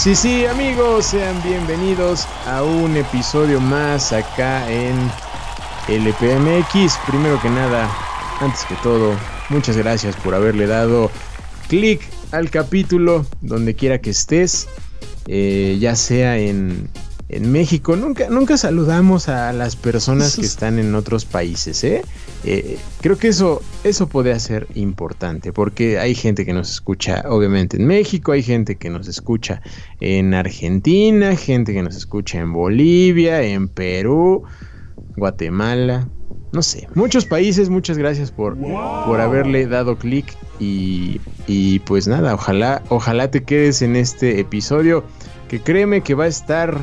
Sí, sí, amigos, sean bienvenidos a un episodio más acá en LPMX. Primero que nada, antes que todo, muchas gracias por haberle dado clic al capítulo donde quiera que estés, eh, ya sea en en México nunca, nunca saludamos a las personas que están en otros países, ¿eh? ¿Eh? creo que eso, eso puede ser importante, porque hay gente que nos escucha, obviamente, en México, hay gente que nos escucha en Argentina, gente que nos escucha en Bolivia, en Perú, Guatemala, no sé, muchos países, muchas gracias por, por haberle dado clic y, y pues nada, ojalá, ojalá te quedes en este episodio, que créeme que va a estar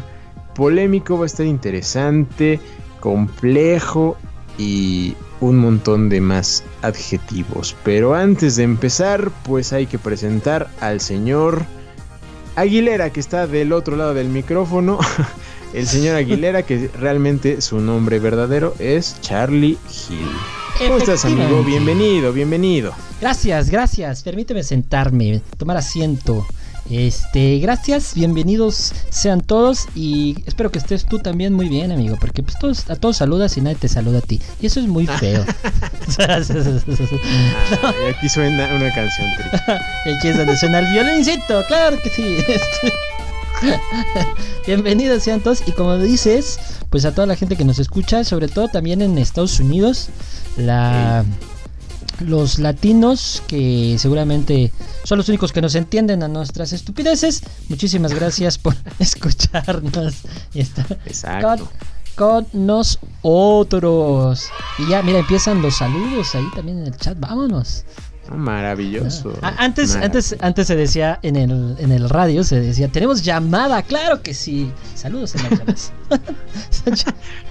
polémico, va a estar interesante, complejo y un montón de más adjetivos. Pero antes de empezar, pues hay que presentar al señor Aguilera, que está del otro lado del micrófono. El señor Aguilera, que realmente su nombre verdadero es Charlie Hill. ¿Cómo estás, amigo? Bienvenido, bienvenido. Gracias, gracias. Permíteme sentarme, tomar asiento. Este, gracias, bienvenidos sean todos y espero que estés tú también muy bien, amigo, porque pues todos, a todos saludas y nadie te saluda a ti. Y eso es muy feo. Ah, y aquí suena una canción triste. aquí es donde suena el violincito, claro que sí. Bienvenidos sean todos y como dices, pues a toda la gente que nos escucha, sobre todo también en Estados Unidos, la los latinos, que seguramente son los únicos que nos entienden a nuestras estupideces. Muchísimas gracias por escucharnos y estar Exacto. Con, nosotros. Y ya, mira, empiezan los saludos ahí también en el chat. Vámonos. Maravilloso. Ah, antes, antes, antes se decía en el, en el radio, se decía, tenemos llamada, claro que sí. Saludos en las llamadas.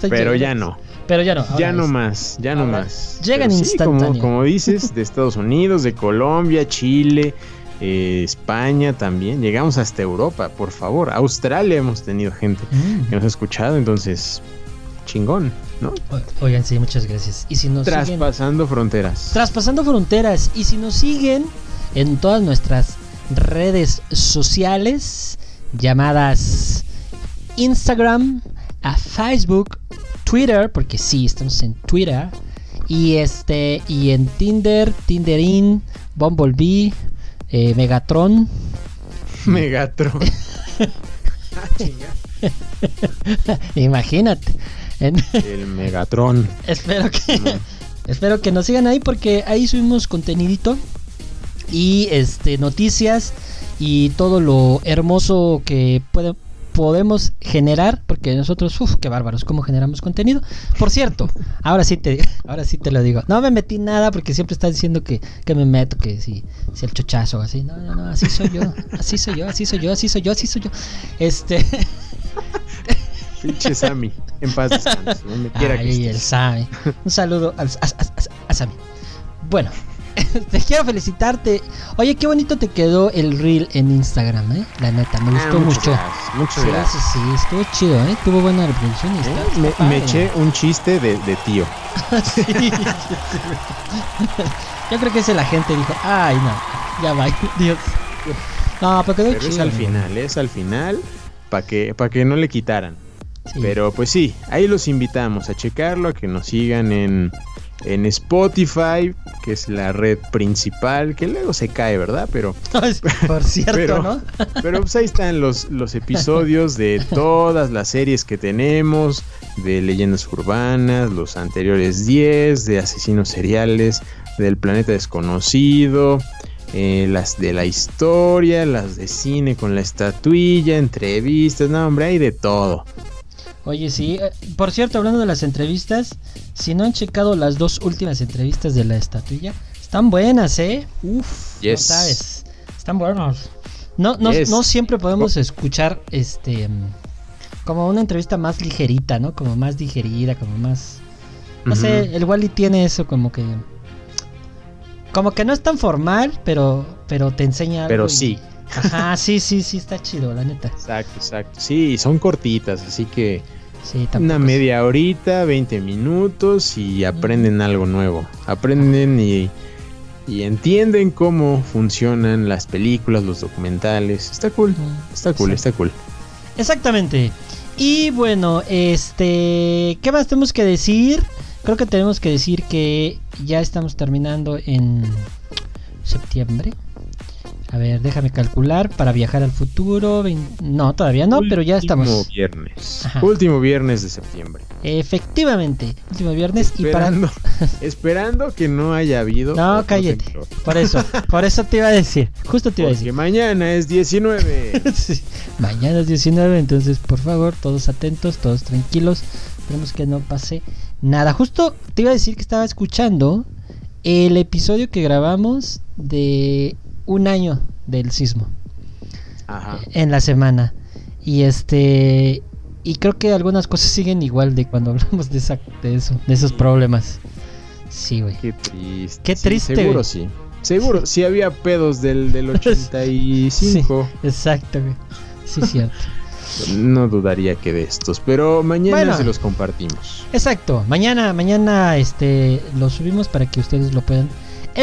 Pero ya no. Pero ya no. Ya no más, ya no más. Llegan instantáneos. como, dices, de Estados Unidos, de Colombia, Chile, eh, España también. Llegamos hasta Europa, por favor. Australia hemos tenido gente mm. que nos ha escuchado, entonces, chingón, ¿no? Oigan, sí, muchas gracias. Y si nos Traspasando fronteras. Traspasando fronteras. Y si nos siguen en todas nuestras redes sociales llamadas Instagram, a Facebook, Twitter, porque sí, estamos en Twitter. Y este, y en Tinder, Tinderin, Bumblebee, eh, Megatron. Megatron. Imagínate. El Megatron. espero que. espero que nos sigan ahí porque ahí subimos contenidito. Y este noticias. Y todo lo hermoso que puede, podemos generar, porque nosotros, uff, qué bárbaros, cómo generamos contenido. Por cierto, ahora sí te, ahora sí te lo digo. No me metí nada porque siempre estás diciendo que, que me meto, que si, si el chochazo, así. No, no, no, así soy yo, así soy yo, así soy yo, así soy yo, así soy yo. Este. Pinche Sammy, en paz descanse, que el Sammy. Un saludo a, a, a Sammy. Bueno, te quiero felicitarte. Oye, qué bonito te quedó el reel en Instagram, ¿eh? La neta, me gustó ah, mucho. muchas gracias. Sí, estuvo chido, ¿eh? Tuvo buena reproducción. Y ¿Eh? me, eché un chiste de, tío. Yo creo que ese la gente dijo, ay, no, ya va, Dios. No, pero quedó chido. Es al final, es al final, para que, para que no le quitaran. Pero pues sí, ahí los invitamos a checarlo, a que nos sigan en en Spotify, que es la red principal, que luego se cae, ¿verdad? Pero. Por cierto, ¿no? pero pues ahí están los, los episodios de todas las series que tenemos, de leyendas urbanas, los anteriores 10, de asesinos seriales, del planeta desconocido. Eh, las de la historia, las de cine con la estatuilla, entrevistas, no, hombre, hay de todo. Oye, sí. Eh, por cierto, hablando de las entrevistas, si no han checado las dos últimas entrevistas de la estatuilla, están buenas, ¿eh? Uf, no sabes. Están buenas. No, no, no siempre podemos escuchar este como una entrevista más ligerita, ¿no? Como más digerida, como más. No sé, el Wally tiene eso como que. Como que no es tan formal, pero, pero te enseña. Pero sí. Ajá, sí, sí, sí, está chido, la neta. Exacto, exacto. Sí, son cortitas, así que una media horita, 20 minutos y aprenden algo nuevo. Aprenden y, y entienden cómo funcionan las películas, los documentales. Está cool, está cool, está cool. Exactamente. Y bueno, este, ¿qué más tenemos que decir? Creo que tenemos que decir que ya estamos terminando en septiembre. A ver, déjame calcular para viajar al futuro. No, todavía no, pero ya estamos. Último viernes. Último viernes de septiembre. Efectivamente, último viernes esperando, y para... esperando que no haya habido. No, cállate. Por eso, por eso te iba a decir. Justo te iba a decir. Porque mañana es 19. mañana es 19, entonces por favor, todos atentos, todos tranquilos. Esperemos que no pase nada. Justo te iba a decir que estaba escuchando el episodio que grabamos de un año del sismo. Ajá. En la semana. Y este. Y creo que algunas cosas siguen igual de cuando hablamos de, esa, de eso, de esos problemas. Sí, güey. Qué triste. Qué triste. seguro sí. Seguro, sí había pedos del, del 85. sí, exacto, güey. Sí, cierto. no dudaría que de estos, pero mañana se los compartimos. Exacto, mañana, mañana este lo subimos para que ustedes lo puedan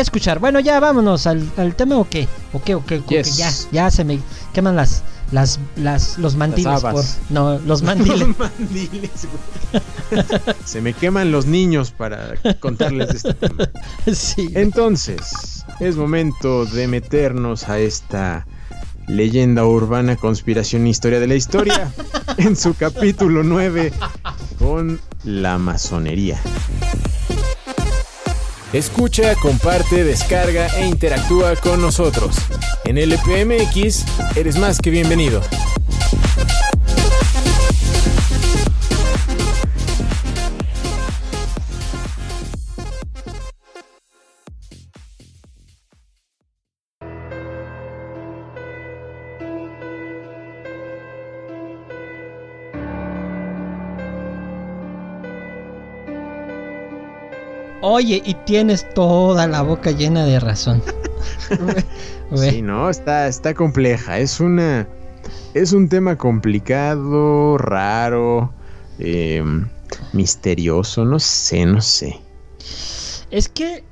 escuchar. Bueno, ya vámonos al, tema o qué, o qué, o qué, ya, ya se me queman las, las, las, los mandiles por, no, los mandiles. se me queman los niños para contarles este tema. Sí. Entonces, es momento de meternos a esta leyenda urbana, conspiración, historia de la historia, en su capítulo 9 con la masonería. Escucha, comparte, descarga e interactúa con nosotros. En LPMX eres más que bienvenido. Oye, y tienes toda la boca llena de razón. sí, no, está, está compleja. Es una. Es un tema complicado, raro, em, misterioso, no sé, no sé. Es que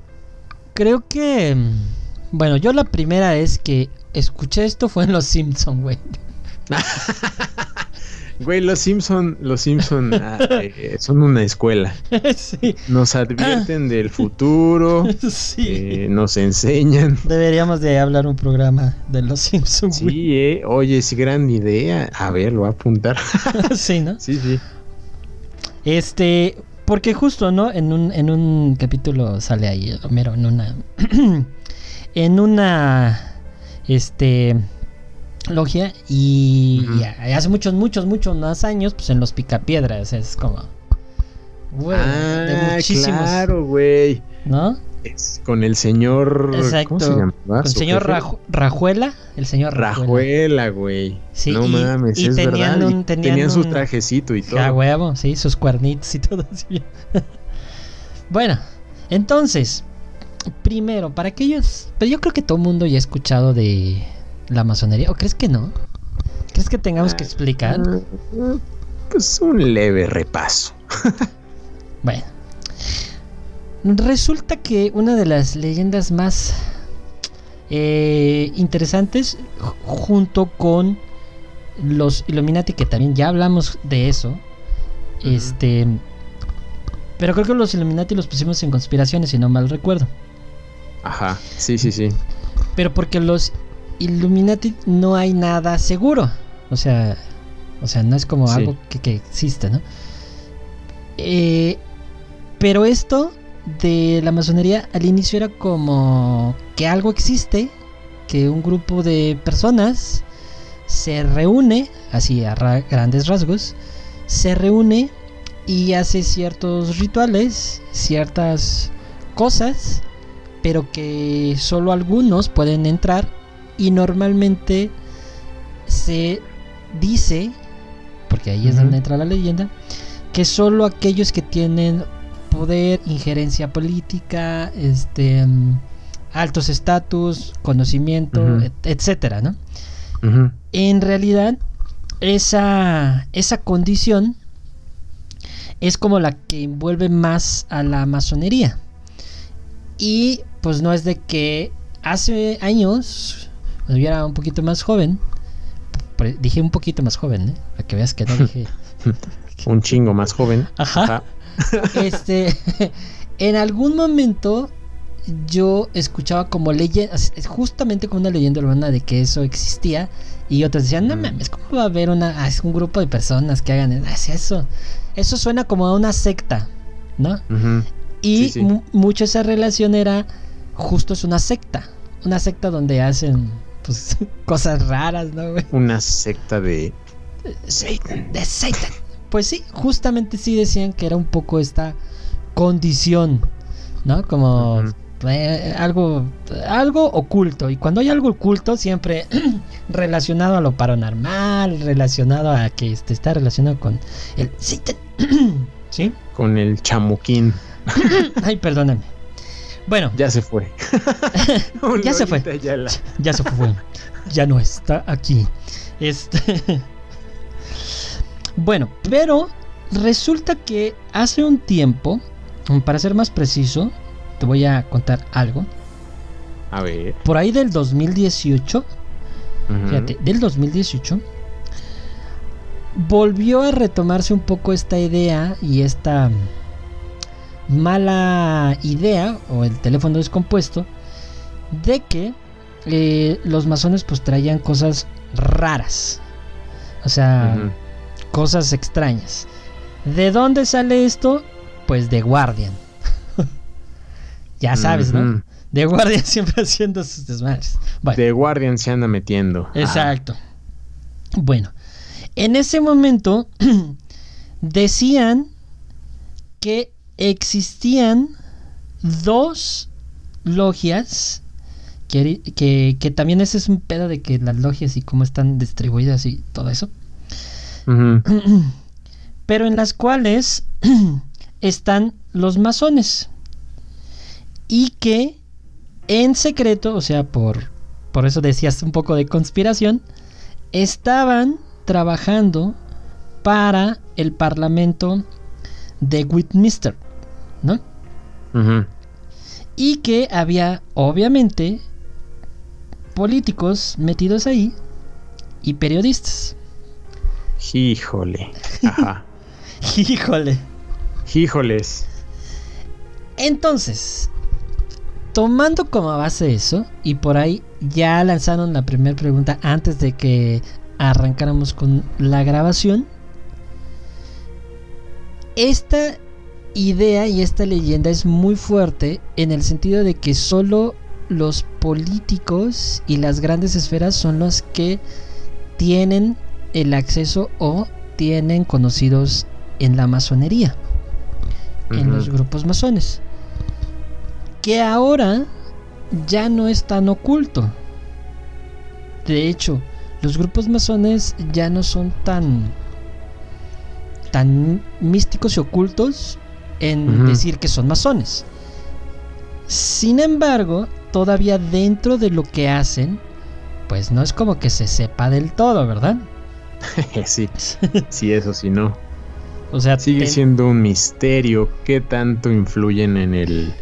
creo que. Bueno, yo la primera vez que escuché esto fue en Los Simpsons, güey. Güey, los Simpson, los Simpson ah, eh, son una escuela. Sí. Nos advierten del futuro. Sí. Eh, nos enseñan. Deberíamos de hablar un programa de los Simpsons. Sí, eh. Oye, es gran idea. A ver, lo voy a apuntar. sí, ¿no? Sí, sí. Este, porque justo, ¿no? En un, en un capítulo sale ahí, Homero, en una. en una. Este logia y, hace muchos, muchos, muchos más años, pues en los picapiedras, es como... ah, de muchísimos. Claro, güey. ¿No? Es con el señor... Exacto. ¿Cómo se llama? Con el señor Rajuela, el señor Rajuela. güey. Sí, no mames, es tenían verdad. Un, tenían, su trajecito y todo. Ah, huevo, sí, sus cuernitos y todo así. bueno, entonces, primero, para aquellos... Pero yo creo que todo el mundo ya ha escuchado de la masonería? ¿O crees que no? ¿Crees que tengamos que explicar? Pues un leve repaso. bueno. Resulta que una de las leyendas más eh, interesantes, junto con los Illuminati, que también ya hablamos de eso, este. Pero creo que los Illuminati los pusimos en conspiraciones, si no mal recuerdo. Ajá, sí, sí, sí. Pero porque los Illuminati no hay nada seguro. O sea, o sea, no es como algo que, que, existe, ¿no? Eh, pero esto de la masonería al inicio era como que algo existe, que un grupo de personas se reúne, así a grandes rasgos, se reúne y hace ciertos rituales, ciertas cosas, pero que solo algunos pueden entrar y normalmente se dice, porque ahí es donde entra la leyenda, que solo aquellos que tienen poder, injerencia política, este altos estatus, conocimiento, etcétera, ¿no? En realidad, esa, esa condición es como la que envuelve más a la masonería. Y pues no es de que hace años, cuando yo era un poquito más joven, dije un poquito más joven, ¿eh? Para que veas que no dije... un chingo más joven. Ajá. este, en algún momento yo escuchaba como leyenda, justamente como una leyenda urbana de que eso existía. Y otros decían, no mames, ¿cómo va a haber una, es un grupo de personas que hagan eso? Eso suena como a una secta, ¿no? Y mucho esa relación era, justo es una secta. Una secta donde hacen pues, cosas raras, ¿no? Una secta de Satan. De Satan. Pues sí, justamente sí decían que era un poco esta condición, ¿no? Como eh, algo, algo oculto. Y cuando hay algo oculto, siempre relacionado a lo paranormal, relacionado a que este, está relacionado con el... ¿Sí? Con el chamuquín. Ay, perdóname. Bueno. Ya se fue. ya se fue. Ya, se fue. Ya no está aquí. Este. bueno, pero resulta que hace un tiempo, para ser más preciso, te voy a contar algo. A ver. Por ahí del 2018, fíjate, del 2018, volvió a retomarse un poco esta idea y esta mala idea, o el teléfono descompuesto, de que eh, los masones pues traían cosas raras. O sea, cosas extrañas. ¿De dónde sale esto? Pues de Guardian. Ya sabes, ¿no? The Guardian siempre haciendo sus desmadres. The Guardian se anda metiendo. Exacto. Bueno, en ese momento decían que existían dos logias. Que, que, también ese es un pedo de que las logias y cómo están distribuidas y todo eso. Pero en las cuales están los masones y que en secreto, o sea, por, por eso decías un poco de conspiración, estaban trabajando para el Parlamento de Westminster, ¿no? Y que había, obviamente, políticos metidos ahí y periodistas. Híjole. Ajá. Híjole. Híjoles. Entonces, tomando como base eso, y por ahí ya lanzaron la primera pregunta antes de que arrancáramos con la grabación. Esta idea y esta leyenda es muy fuerte en el sentido de que solo los políticos y las grandes esferas son los que tienen el acceso o tienen conocidos en la masonería, en los grupos masones que ahora ya no es tan oculto. De hecho, los grupos masones ya no son tan tan místicos y ocultos en decir que son masones. Sin embargo, todavía dentro de lo que hacen, pues no es como que se sepa del todo, ¿verdad? sí, sí, eso sí no. O sea, sigue siendo un misterio qué tanto influyen en el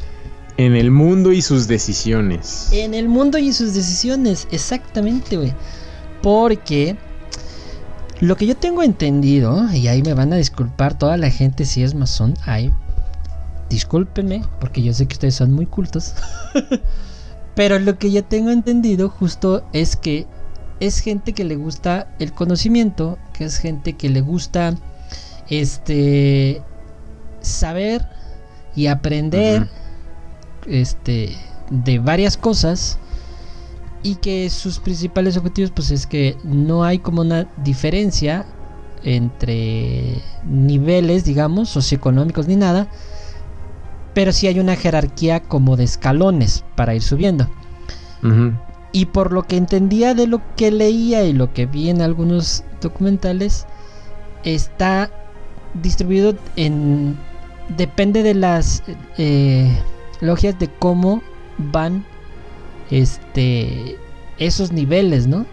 en el mundo y sus decisiones. En el mundo y sus decisiones, exactamente, güey. Porque lo que yo tengo entendido, y ahí me van a disculpar toda la gente si es masón, ahí discúlpenme, porque yo sé que ustedes son muy cultos. Pero lo que yo tengo entendido justo es que es gente que le gusta el conocimiento, que es gente que le gusta este saber y aprender este, de varias cosas y que sus principales objetivos pues es que no hay como una diferencia entre niveles digamos socioeconómicos ni nada pero sí hay una jerarquía como de escalones para ir subiendo. Y por lo que entendía de lo que leía y lo que vi en algunos documentales está distribuido en depende de las eh, logias de cómo van este esos niveles, ¿no?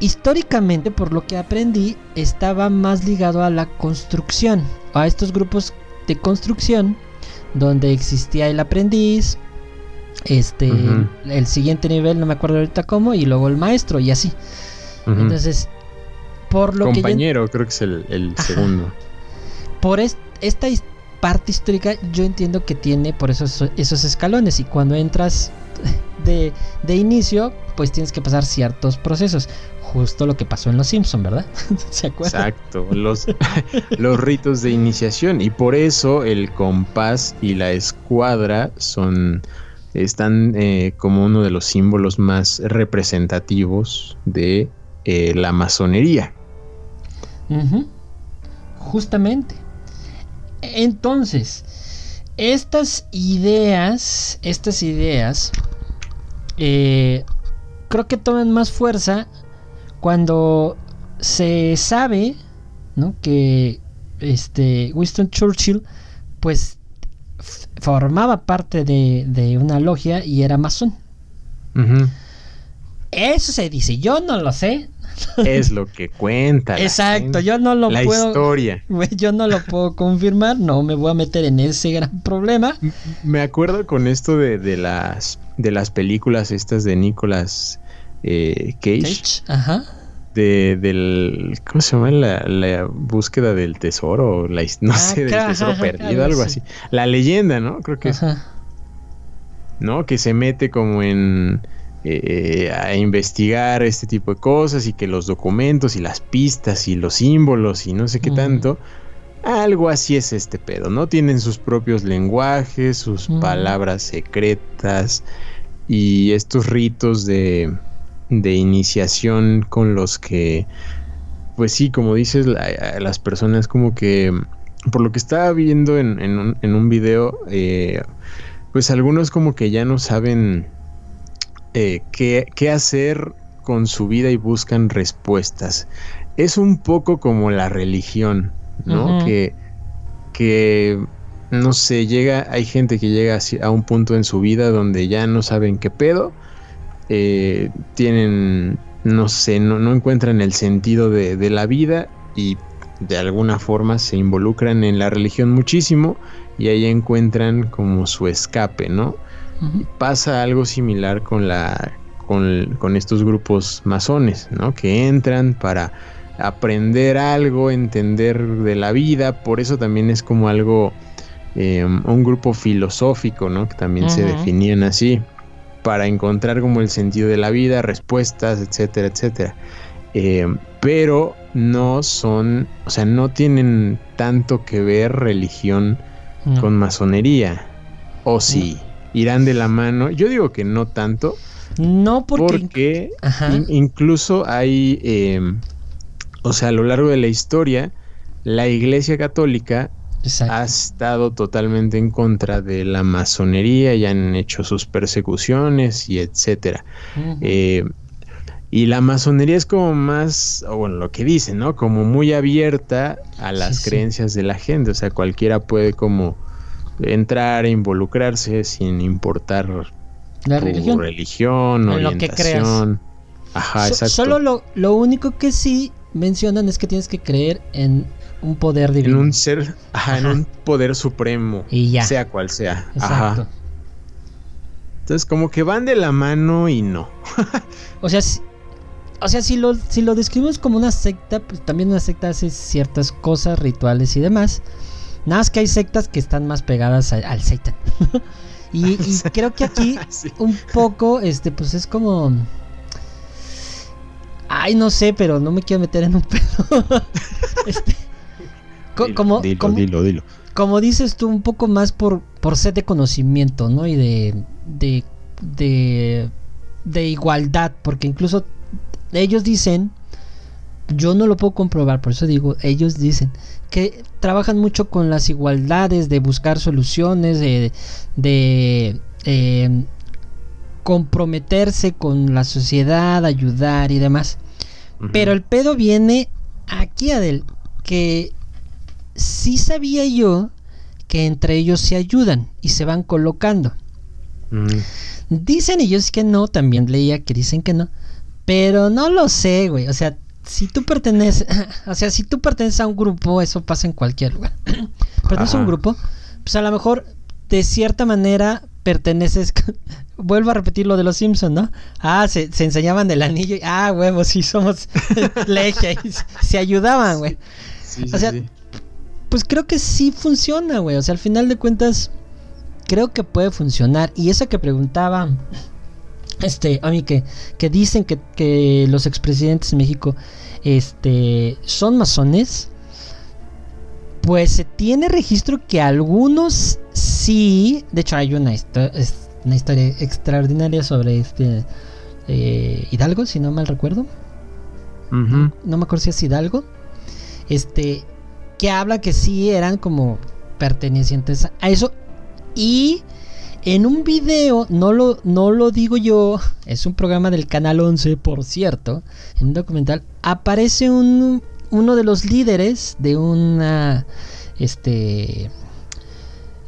Históricamente, por lo que aprendí, estaba más ligado a la construcción, a estos grupos de construcción donde existía el aprendiz, este, el siguiente nivel, no me acuerdo ahorita cómo, y luego el maestro y así. Entonces, por lo Compañero, creo que es el, segundo. Por esta parte histórica, yo entiendo que tiene por esos, esos escalones, y cuando entras de, de inicio, pues tienes que pasar ciertos procesos justo lo que pasó en Los Simpson, ¿verdad? ¿Se acuerdan? Exacto, los, los ritos de iniciación y por eso el compás y la escuadra son están eh, como uno de los símbolos más representativos de eh, la masonería. Justamente. Entonces, estas ideas, estas ideas, eh, creo que toman más fuerza cuando se sabe, ¿no? Que este Winston Churchill, pues formaba parte de, una logia y era masón. Eso se dice, yo no lo sé. Es lo que cuenta. Exacto, yo no lo la puedo. historia. Yo no lo puedo confirmar, no me voy a meter en ese gran problema. Me acuerdo con esto de, las de las películas estas de Nicolas eh, Cage. Ajá. De, del, ¿cómo se llama? La, búsqueda del tesoro, la, no ah, sé, del tesoro perdido, algo así. La leyenda, ¿no? Creo que es. ¿No? Que se mete como en... Eh, a investigar este tipo de cosas y que los documentos y las pistas y los símbolos y no sé qué tanto. Algo así es este pedo, ¿no? Tienen sus propios lenguajes, sus palabras secretas y estos ritos de, de iniciación con los que, pues sí, como dices, las personas como que, por lo que estaba viendo en, un, en un, video, eh, pues algunos como que ya no saben eh, qué, qué hacer con su vida y buscan respuestas. Es un poco como la religión, ¿no? Que, que, no sé, llega, hay gente que llega a un punto en su vida donde ya no saben qué pedo eh, tienen, no sé, no, encuentran el sentido de, la vida y de alguna forma se involucran en la religión muchísimo y ahí encuentran como su escape, ¿no? Pasa algo similar con la con, con, estos grupos masones, ¿no? Que entran para aprender algo, entender de la vida, por eso también es como algo, eh, un grupo filosófico, ¿no? Que también se definían así para encontrar como el sentido de la vida, respuestas, etcétera, etcétera. Eh, pero no son, o sea, no tienen tanto que ver religión con masonería. O sí, irán de la mano. Yo digo que no tanto. No porque... incluso hay, em, o sea, a lo largo de la historia, la Iglesia Católica ha estado totalmente en contra de la masonería y han hecho sus persecuciones y etcétera. Eh, y la masonería es como más, o bueno, lo que dicen, ¿no? Como muy abierta a las creencias de la gente. O sea, cualquiera puede como entrar e involucrarse sin importar la religión, religión orientación. Lo que Ajá, exacto. Solo lo, lo único que sí mencionan es que tienes que creer en un poder divino. En un ser, ajá, en un poder supremo. Y ya. Sea cual sea. Ajá. Entonces, como que van de la mano y no. o sea, si, o sea, si lo, si lo describimos como una secta, pues también una secta hace ciertas cosas, rituales y demás. Nada más que hay sectas que están más pegadas al Satan. y, creo que aquí un poco, este, pues es como... Ay, no sé, pero no me quiero meter en un pedo. este, como, dilo, dilo, dilo. Como dices tú, un poco más por, por sed de conocimiento, ¿no? Y de, de, de, de igualdad, porque incluso ellos dicen, yo no lo puedo comprobar, por eso digo, ellos dicen que trabajan mucho con las igualdades, de buscar soluciones, de, de em, comprometerse con la sociedad, ayudar y demás. Pero el pedo viene aquí, Adel, que sí sabía yo que entre ellos se ayudan y se van colocando. Mm. Dicen ellos que no, también leía que dicen que no, pero no lo sé, güey. O sea, si tú perteneces, o sea, si tú perteneces a un grupo, eso pasa en cualquier lugar. Pero no es un grupo, pues a lo mejor de cierta manera perteneces. Vuelvo a repetir lo de los Simpsons, ¿no? Ah, se, enseñaban el anillo. Y, ah, huevos, sí somos legia. Y se, ayudaban, güey. o sea, pues creo que sí funciona, güey. O sea, al final de cuentas, creo que puede funcionar. Y eso que preguntaba, este, a mí que, que dicen que, que los expresidentes de México, este, son masones. Pues se tiene registro que algunos sí. De hecho, hay una, una historia extraordinaria sobre este eh, Hidalgo, si no mal recuerdo. No me acuerdo si es Hidalgo. Este, que habla que sí eran como pertenecientes a eso. Y en un video, no lo, no lo digo yo, es un programa del Canal 11, por cierto, en un documental, aparece un, uno de los líderes de una, este,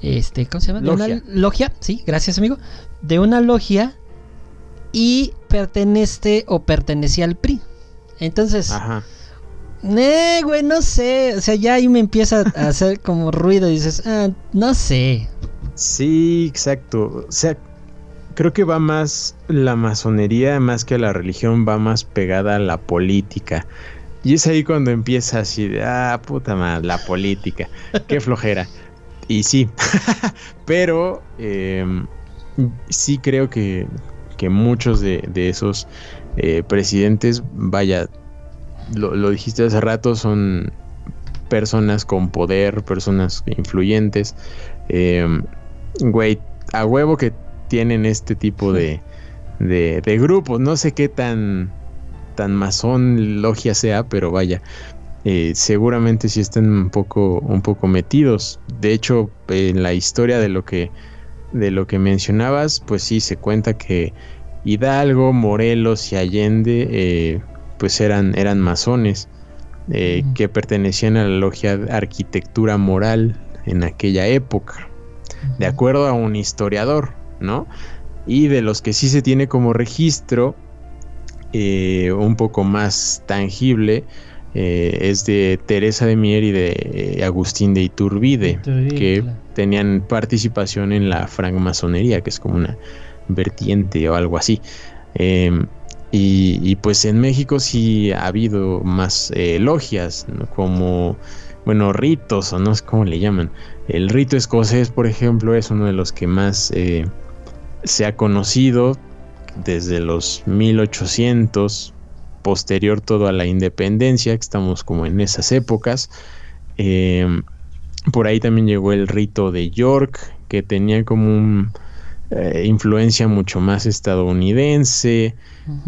este, ¿cómo se llama? Logia. De una logia, sí, gracias amigo, de una logia y pertenece o pertenecía al PRI. Entonces, Ajá. Eh, güey, no sé. O sea, ya ahí me empieza a hacer como ruido. Y dices, ah, no sé. Sí, exacto. O sea, creo que va más la masonería, más que la religión, va más pegada a la política. Y es ahí cuando empieza así de, ah, puta madre, la política. Qué flojera. Y sí, pero em, sí creo que, que muchos de, esos eh, presidentes, vaya, lo, dijiste hace rato, son personas con poder, personas influyentes. Em, güey, a huevo que tienen este tipo de, de, grupos. No sé qué tan, tan masón logia sea, pero vaya. Eh, seguramente sí están un poco, un poco metidos. De hecho, en la historia de lo que, de lo que mencionabas, pues sí se cuenta que Hidalgo, Morelos y Allende, eh, pues eran, eran masones eh, que pertenecían a la logia de arquitectura moral en aquella época de acuerdo a un historiador, ¿no? Y de los que sí se tiene como registro, eh, un poco más tangible, eh, es de Teresa de Mier y de eh, Agustín de Iturbide, que tenían participación en la francmasonería, que es como una vertiente o algo así. Em, y, pues en México sí ha habido más logias, como, bueno, ritos, o no sé cómo le llaman, el rito escocés, por ejemplo, es uno de los que más eh, se ha conocido desde los 1800, posterior todo a la independencia, que estamos como en esas épocas. Eh, por ahí también llegó el rito de York, que tenía como una eh, influencia mucho más estadounidense.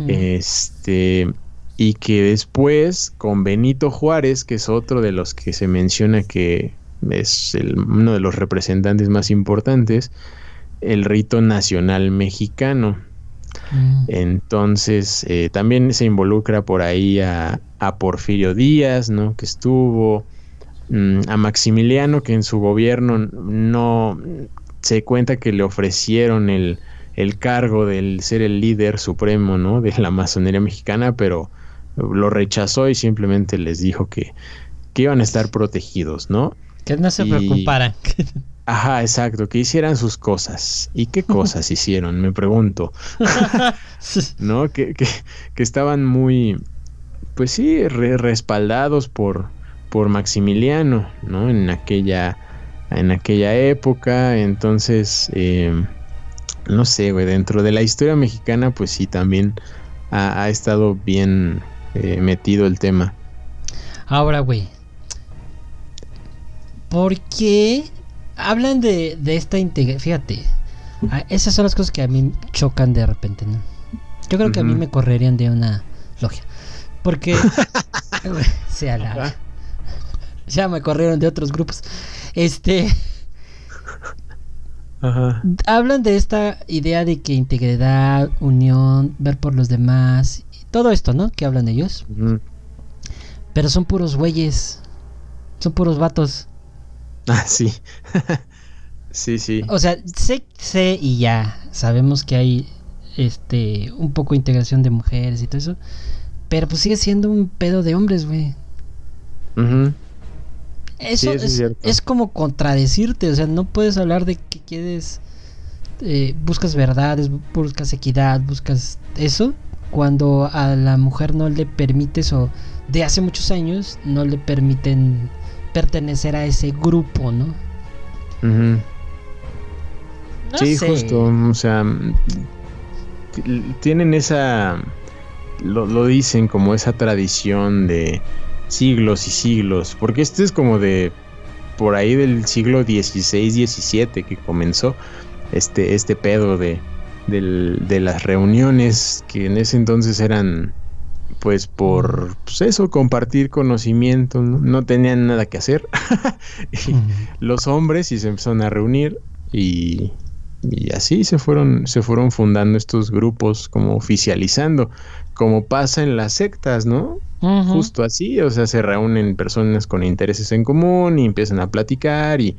Este. Y que después, con Benito Juárez, que es otro de los que se menciona que es uno de los representantes más importantes, el rito nacional mexicano. Mm. Entonces, eh, también se involucra por ahí a, Porfirio Díaz, ¿no? Que estuvo, mm, a Maximiliano, que en su gobierno no se cuenta que le ofrecieron el, el cargo del ser el líder supremo, ¿no? De la masonería mexicana, pero lo rechazó y simplemente les dijo que, que iban a estar protegidos, ¿no? Que no se preocuparan. Ajá, exacto, que hicieran sus cosas. ¿Y qué cosas hicieron? Me pregunto. ¿No? Que, que, estaban muy, pues sí, respaldados por, por Maximiliano, ¿no? En aquella, en aquella época. Entonces, eh, no sé, güey, dentro de la historia mexicana, pues sí, también ha, estado bien eh, metido el tema. Ahora, güey, porque hablan de, esta integración. Fíjate, esas son las cosas que a mí chocan de repente, ¿no? Yo creo que a mí me correrían de una logia. Porque. sea la. Ya me corrieron de otros grupos. Este. Ajá. Hablan de esta idea de que integridad, unión, ver por los demás, todo esto, ¿no? Que hablan ellos. Pero son puros güeyes. Son puros vatos. Ah, sí. sí, sí. O sea, sé, sé y ya sabemos que hay este un poco de integración de mujeres y todo eso. Pero pues sigue siendo un pedo de hombres, güey. eso es, como contradecirte, o sea, no puedes hablar de que quieres, eh, buscas verdades, buscas equidad, buscas eso, cuando a la mujer no le permites o de hace muchos años no le permiten pertenecer a ese grupo, ¿no? sí, justo, o sea, tienen esa, lo, lo dicen como esa tradición de siglos y siglos, porque este es como de por ahí del siglo XVI, XVII que comenzó este, este pedo de, de las reuniones que en ese entonces eran pues por pues eso, compartir conocimiento, no, tenían nada que hacer. Los hombres y se empezaron a reunir y, y, así se fueron, se fueron fundando estos grupos como oficializando, como pasa en las sectas, ¿no? Justo así, o sea, se reúnen personas con intereses en común y empiezan a platicar y,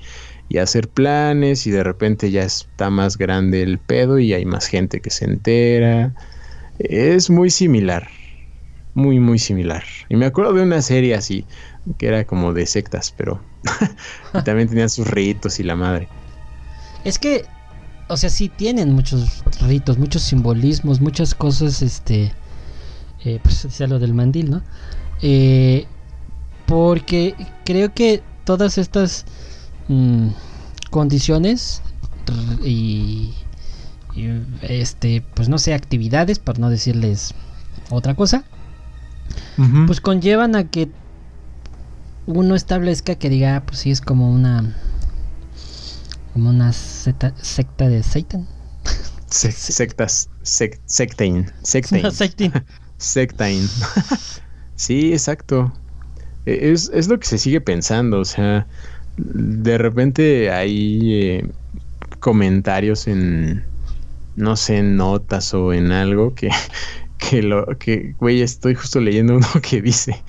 y hacer planes y de repente ya está más grande el pedo y hay más gente que se entera. Es muy similar, muy, muy similar. Y me acuerdo de una serie así, que era como de sectas, pero también tenían sus ritos y la madre. Es que, o sea, sí tienen muchos ritos, muchos simbolismos, muchas cosas, este, eh, pues sea lo del mandil, ¿no? Eh, porque creo que todas estas Mm, condiciones y, este pues no sé actividades para no decirles otra cosa pues conllevan a que uno establezca que diga ah, pues sí es como una como una secta, de Satan sectas sectain. Sectain. Sí exacto. E, es, es lo que se sigue pensando o sea de repente hay eh, comentarios en, no sé, en notas o en algo que, que lo que, güey, estoy justo leyendo uno que dice,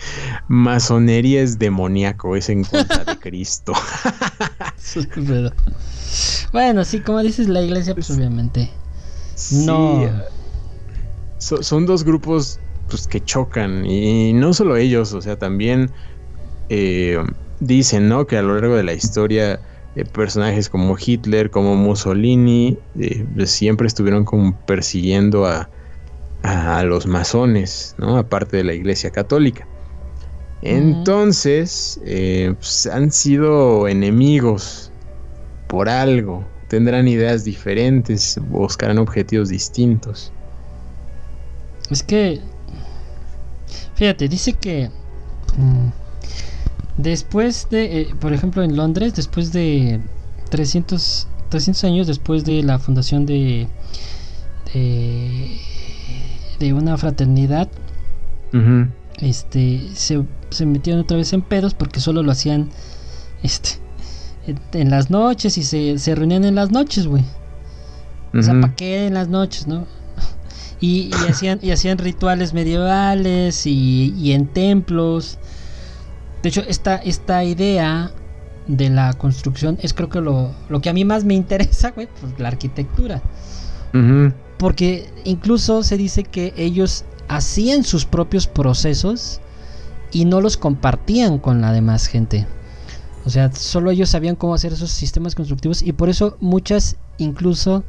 masonería es demoníaco, es en contra de Cristo. bueno, sí, como dices, la iglesia, pues obviamente. no. son dos grupos pues, que chocan y no solo ellos, o sea, también... Eh, dicen, ¿no? Que a lo largo de la historia eh, personajes como Hitler, como Mussolini, eh, pues, siempre estuvieron como persiguiendo a, a, los masones, ¿no? Aparte de la Iglesia Católica. Entonces, eh, pues, han sido enemigos por algo, tendrán ideas diferentes, buscarán objetivos distintos. Es que, fíjate, dice que... Mm, Después de, eh, por ejemplo, en Londres, después de 300, 300 años después de la fundación de, de, una fraternidad, este, se, se, metieron otra vez en pedos porque solo lo hacían este, en, las noches y se, se, reunían en las noches, güey. O sea, ¿para qué en las noches, no? Y, hacían, y hacían rituales medievales y, y en templos de hecho, esta, esta idea de la construcción es creo que lo, que a mí más me interesa, güey, pues la arquitectura. Porque incluso se dice que ellos hacían sus propios procesos y no los compartían con la demás gente. O sea, solo ellos sabían cómo hacer esos sistemas constructivos y por eso muchas, incluso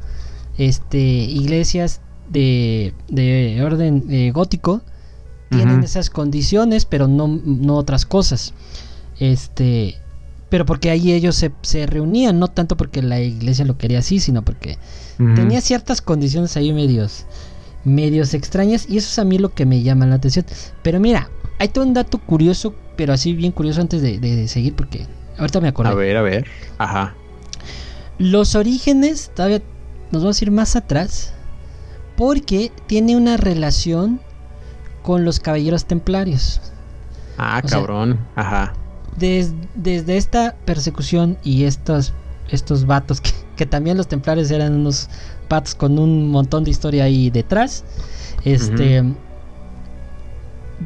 este, iglesias de, de orden eh, gótico, tienen esas condiciones, pero no, no otras cosas. Este, pero porque ahí ellos se, se, reunían, no tanto porque la iglesia lo quería así, sino porque tenía ciertas condiciones ahí medios, medios extrañas y eso es a mí lo que me llama la atención. Pero mira, hay todo un dato curioso, pero así bien curioso antes de, de seguir porque ahorita me acordé. A ver, a ver, ajá. Los orígenes, todavía nos vamos a ir más atrás, porque tiene una relación con los caballeros templarios. Ah, cabrón. Ajá. Desde esta persecución y estos, estos vatos, que, también los templarios eran unos vatos con un montón de historia ahí detrás, este...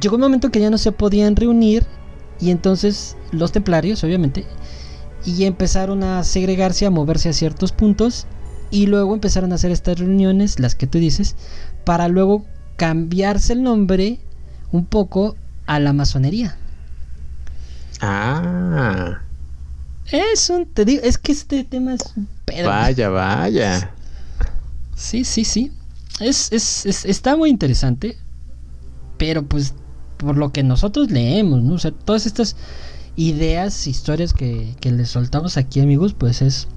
Llegó un momento que ya no se podían reunir y entonces los templarios, obviamente, y empezaron a segregarse, a moverse a ciertos puntos y luego empezaron a hacer estas reuniones, las que tú dices, para luego cambiarse el nombre un poco a la masonería. Ah, Es un, te digo, es que este tema es un pedo. Vaya, vaya. Sí, sí, sí. Es, es, es, está muy interesante. Pero pues, por lo que nosotros leemos, ¿no? O sea, todas estas ideas, historias que, que les soltamos aquí, amigos, pues es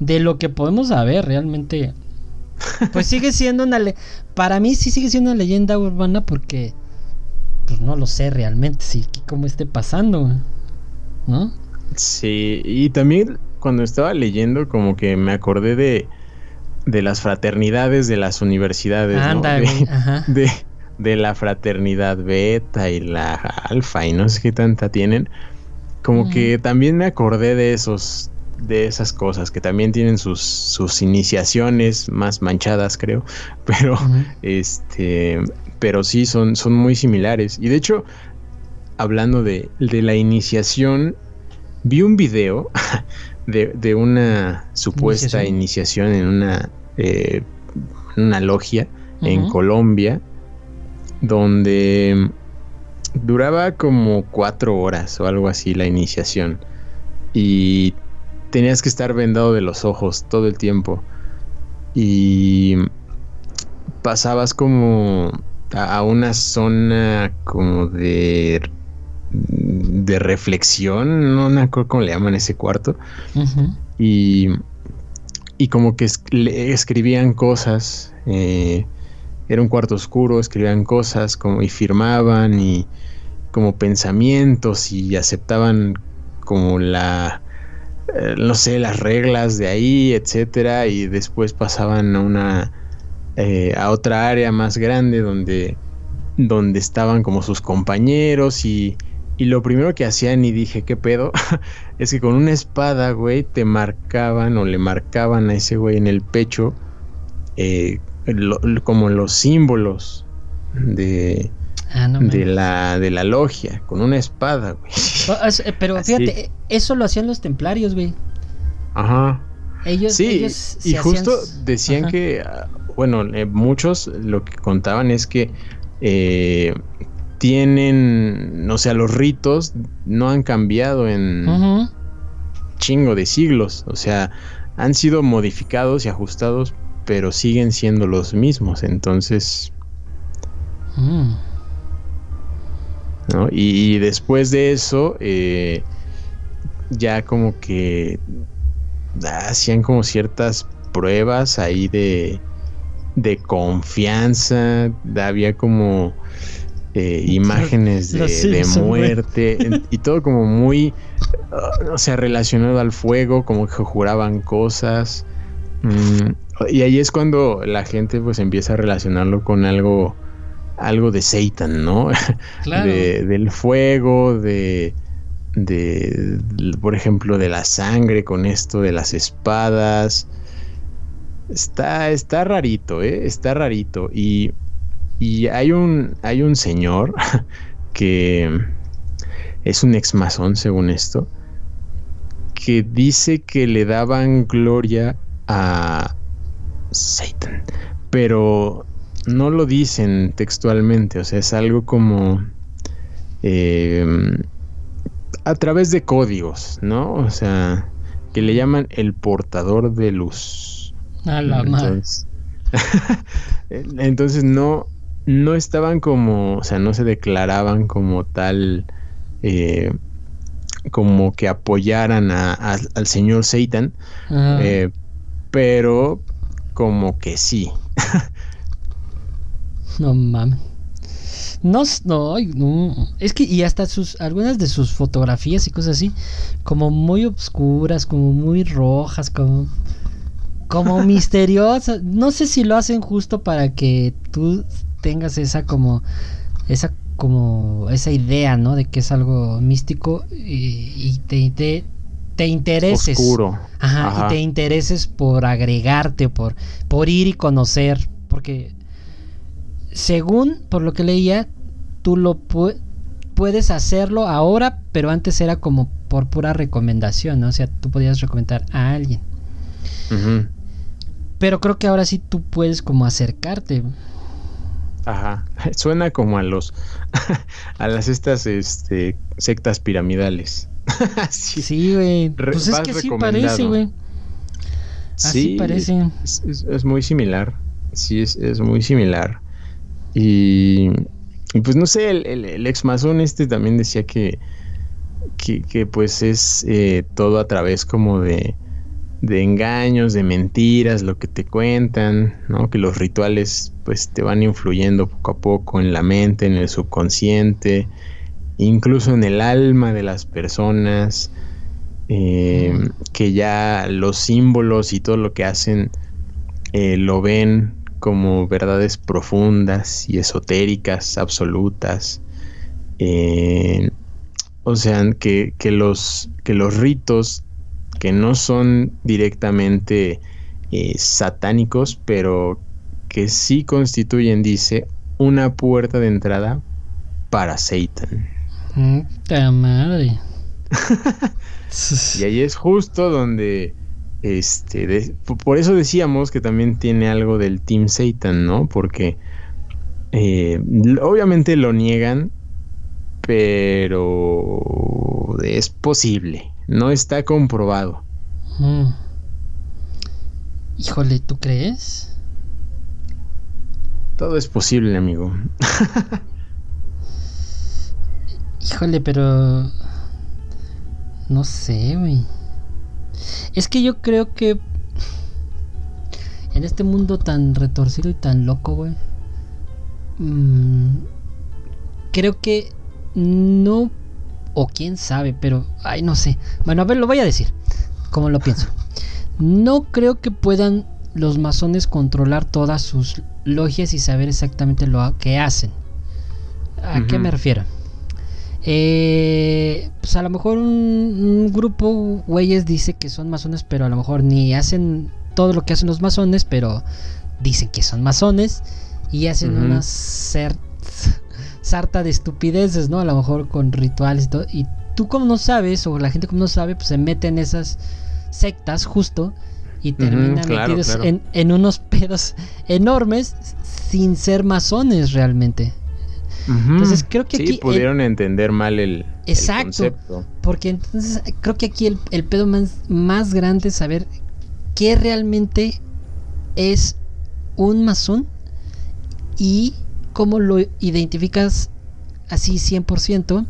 de lo que podemos saber realmente. Pues sigue siendo una. Para mí sí sigue siendo una leyenda urbana porque. Pues no lo sé realmente, si cómo esté pasando, Sí, y también cuando estaba leyendo, como que me acordé de. De las fraternidades de las universidades. De, de la fraternidad beta y la alfa y no sé qué tanta tienen. Como que también me acordé de esos de esas cosas que también tienen sus, sus iniciaciones más manchadas creo. Pero este pero sí son, son muy similares. Y de hecho hablando de, de la iniciación vi un video de, de una supuesta iniciación, en una eh, una logia en Colombia donde duraba como cuatro horas o algo así la iniciación. Y tenías que estar vendado de los ojos todo el tiempo. Y pasabas como a, una zona como de de reflexión, no me acuerdo cómo le llaman ese cuarto. y, y como que escribían cosas. Eh, era un cuarto oscuro, escribían cosas como, y firmaban y como pensamientos y aceptaban como la, eh, no sé, las reglas de ahí, etcétera, y después pasaban a una, eh, a otra área más grande donde, donde estaban como sus compañeros y, y lo primero que hacían y dije, ¿qué pedo? es que con una espada, güey, te marcaban o le marcaban a ese güey en el pecho eh, como los símbolos de, ah, de, la, de la logia, con una espada, güey. Pero fíjate, eso lo hacían los templarios, güey. Ajá. Ellos, sí, y justo decían que, ah, bueno, eh, muchos lo que contaban es que eh, tienen, o sea, los ritos no han cambiado en chingo de siglos, o sea, han sido modificados y ajustados pero siguen siendo los mismos. Entonces... Mm. Y, después de eso, eh, ya como que hacían como ciertas pruebas ahí de, de confianza, había como eh, imágenes de, muerte y todo como muy, o sea, relacionado al fuego, como que juraban cosas. Mm, y ahí es cuando la gente pues empieza a relacionarlo con algo, algo de Satan, ¿no? del fuego, de, de, por ejemplo, de la sangre con esto de las espadas. Está, está rarito, ¿eh? Está rarito. Y, y hay un, hay un señor que es un ex masón, según esto, que dice que le daban gloria a, Satan. Pero no lo dicen textualmente, o sea, es algo como eh, a través de códigos, ¿no? O sea, que le llaman el portador de luz. A la entonces, entonces no, no estaban como, o sea, no se declaraban como tal, eh, como que apoyaran al señor Satan, eh, pero como que sí. no mames. No, no, no, es que y hasta sus algunas de sus fotografías y cosas así, como muy oscuras, como muy rojas, como como misteriosas. No sé si lo hacen justo para que tú tengas esa como esa como esa idea, ¿no? De que es algo místico y, te, te, te intereses. Oscuro. Ajá, y te intereses por agregarte, por, por ir y conocer. Porque según por lo que leía, tú lo puedes hacerlo ahora, pero antes era como por pura recomendación, ¿no? O sea, tú podías recomendar a alguien. Pero creo que ahora sí tú puedes como acercarte. Ajá. Suena como a los a las estas este sectas piramidales. sí, güey. Pues es que sí parece, güey. Así parece. Es, muy similar. Sí, es, es muy similar. Y, pues no sé, el, el, ex masón este también decía que, que, pues es eh, todo a través como de, de engaños, de mentiras, lo que te cuentan, ¿no? Que los rituales pues te van influyendo poco a poco en la mente, en el subconsciente, incluso en el alma de las personas, eh, que ya los símbolos y todo lo que hacen eh, lo ven como verdades profundas y esotéricas, absolutas. Eh, o sea, que, los, que los ritos que no son directamente eh, satánicos, pero que sí constituyen, dice, una puerta de entrada para Satan. ¡Puta madre! y ahí es justo donde este, por eso decíamos que también tiene algo del Team Satan, ¿no? Porque eh, obviamente lo niegan, pero es posible, no está comprobado. Mm. Híjole, ¿tú crees? Todo es posible, amigo. Híjole, pero... No sé, güey. Es que yo creo que en este mundo tan retorcido y tan loco, güey. Mm, creo que no, o quién sabe, pero, ay, no sé. Bueno, a ver, lo voy a decir, como lo pienso. No creo que puedan los masones controlar todas sus logias y saber exactamente lo que hacen. ¿A qué me refiero? Eh, pues a lo mejor un, grupo güeyes dice que son masones, pero a lo mejor ni hacen todo lo que hacen los masones, pero dicen que son masones y hacen una sarta de estupideces, ¿no? A lo mejor con rituales y todo. Y tú como no sabes, o la gente como no sabe, pues se mete en esas sectas justo y terminan metidos En, en unos pedos enormes sin ser masones realmente. Entonces creo que sí, pudieron entender mal el, Exacto, Porque entonces creo que aquí el, pedo más, más grande es saber qué realmente es un masón y cómo lo identificas así 100%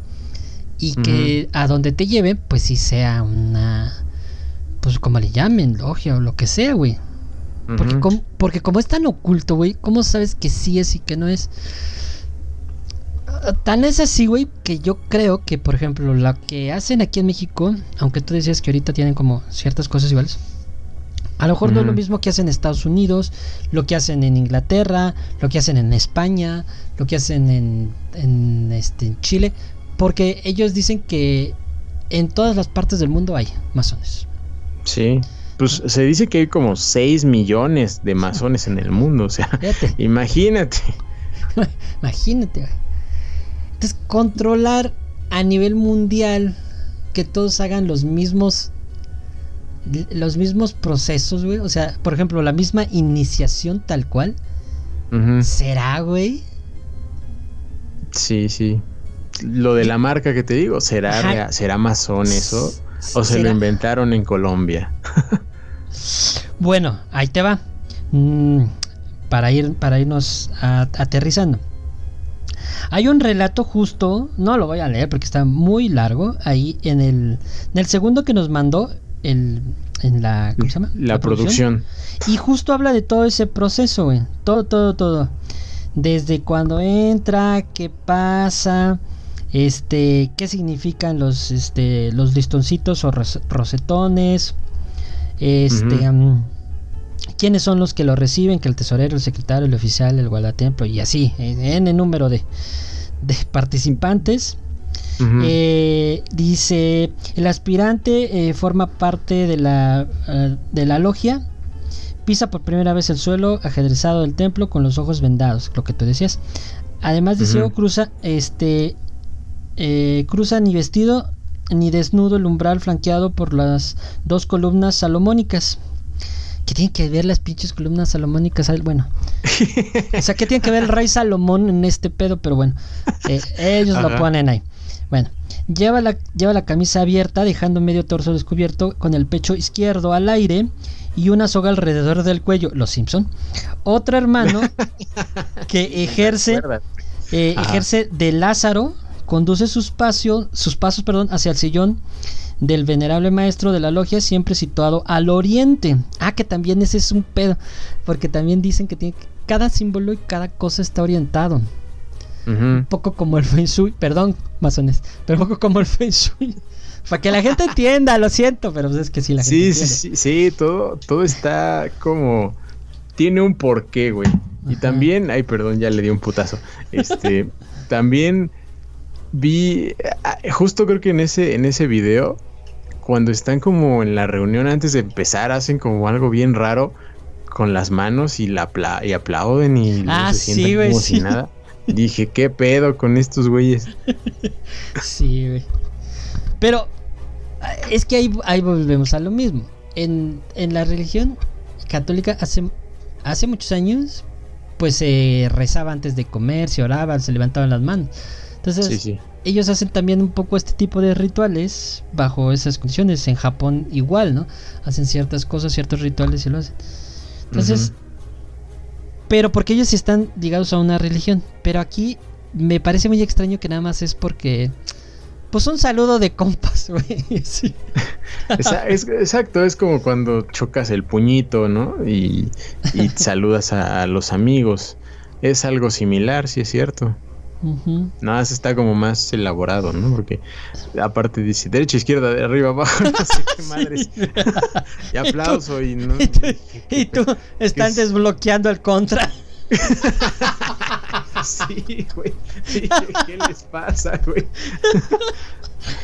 y que a donde te lleve, pues si sea una, pues como le llamen, logia o lo que sea, güey. Porque, como, porque como es tan oculto, güey, ¿cómo sabes que sí es y que no es? Tan es así, güey, que yo creo que, por ejemplo, lo que hacen aquí en México, aunque tú decías que ahorita tienen como ciertas cosas iguales, a lo mejor no es lo mismo que hacen en Estados Unidos, lo que hacen en Inglaterra, lo que hacen en España, lo que hacen en, en, este, en Chile, porque ellos dicen que en todas las partes del mundo hay masones. Sí. Pues se dice que hay como 6 millones de masones en el mundo, o sea, imagínate. imagínate, güey. Entonces, controlar a nivel mundial que todos hagan los mismos los mismos procesos, güey. O sea, por ejemplo, la misma iniciación tal cual. ¿Será, güey? Sí, sí. Lo de la marca que te digo, ¿será, ¿será masón eso? ¿O se lo inventaron en Colombia? bueno, ahí te va. Mm, para, ir, para irnos aterrizando. Hay un relato justo, no lo voy a leer porque está muy largo, ahí en el, en el segundo que nos mandó el, en la, ¿cómo se llama? La, producción. Y justo habla de todo ese proceso, güey. Todo, todo, todo. Desde cuando entra, qué pasa, este, qué significan los, este, los listoncitos o rosetones, este, quiénes son los que lo reciben, que el tesorero, el secretario, el oficial, el guardatemplo y así, en el número de, participantes. Eh, dice, el aspirante eh, forma parte de la, eh, de la logia, pisa por primera vez el suelo ajedrezado del templo con los ojos vendados, lo que tú decías. Además de ciego, cruza, este, cruza ni vestido ni desnudo el umbral flanqueado por las dos columnas salomónicas ¿qué tienen que ver las pinches columnas salomónicas? Bueno, o sea, ¿qué tiene que ver el rey Salomón en este pedo? Pero bueno, eh, ellos lo ponen ahí. Bueno, lleva la, lleva la camisa abierta, dejando medio torso descubierto, con el pecho izquierdo al aire y una soga alrededor del cuello. Los Simpson. Otro hermano que ejerce, eh, ejerce de Lázaro, conduce sus, sus pasos perdón, hacia el sillón del venerable maestro de la logia, siempre situado al oriente. Ah, que también ese es un pedo, porque también dicen que tiene cada símbolo y cada cosa está orientado. Un poco como el Feng Shui, perdón, masones, pero un poco como el Feng Shui. Para que la gente entienda, lo siento, pero es que sí, la gente sí, sí, sí, todo, todo está como. Tiene un porqué, güey. Y también, ay, perdón, ya le di un putazo. Este, también vi, ah, justo creo que en ese, en ese video, cuando están como en la reunión antes de empezar, hacen como algo bien raro con las manos y, la y aplauden y ah, se sientan como si nada. Dije, ¿qué pedo con estos güeyes? sí, güey. Pero es que ahí, ahí volvemos a lo mismo. En, en la religión católica hace, hace muchos años, pues se rezaba antes de comer, se oraba, se levantaban las manos. Entonces, ellos hacen también un poco este tipo de rituales bajo esas condiciones. En Japón igual, ¿no? Hacen ciertas cosas, ciertos rituales y lo hacen. Entonces, pero porque ellos están ligados a una religión. Pero aquí me parece muy extraño que nada más es porque... Pues un saludo de compas, güey. exacto, es como cuando chocas el puñito, ¿no? Y, saludas a, a los amigos. Es algo similar, sí es cierto. Nada, más está como más elaborado, ¿no? Porque aparte dice derecha, izquierda, de arriba, abajo, no sé qué madres. y aplauso y no. Y tú, están desbloqueando el contra. sí, güey. ¿Qué les pasa, güey?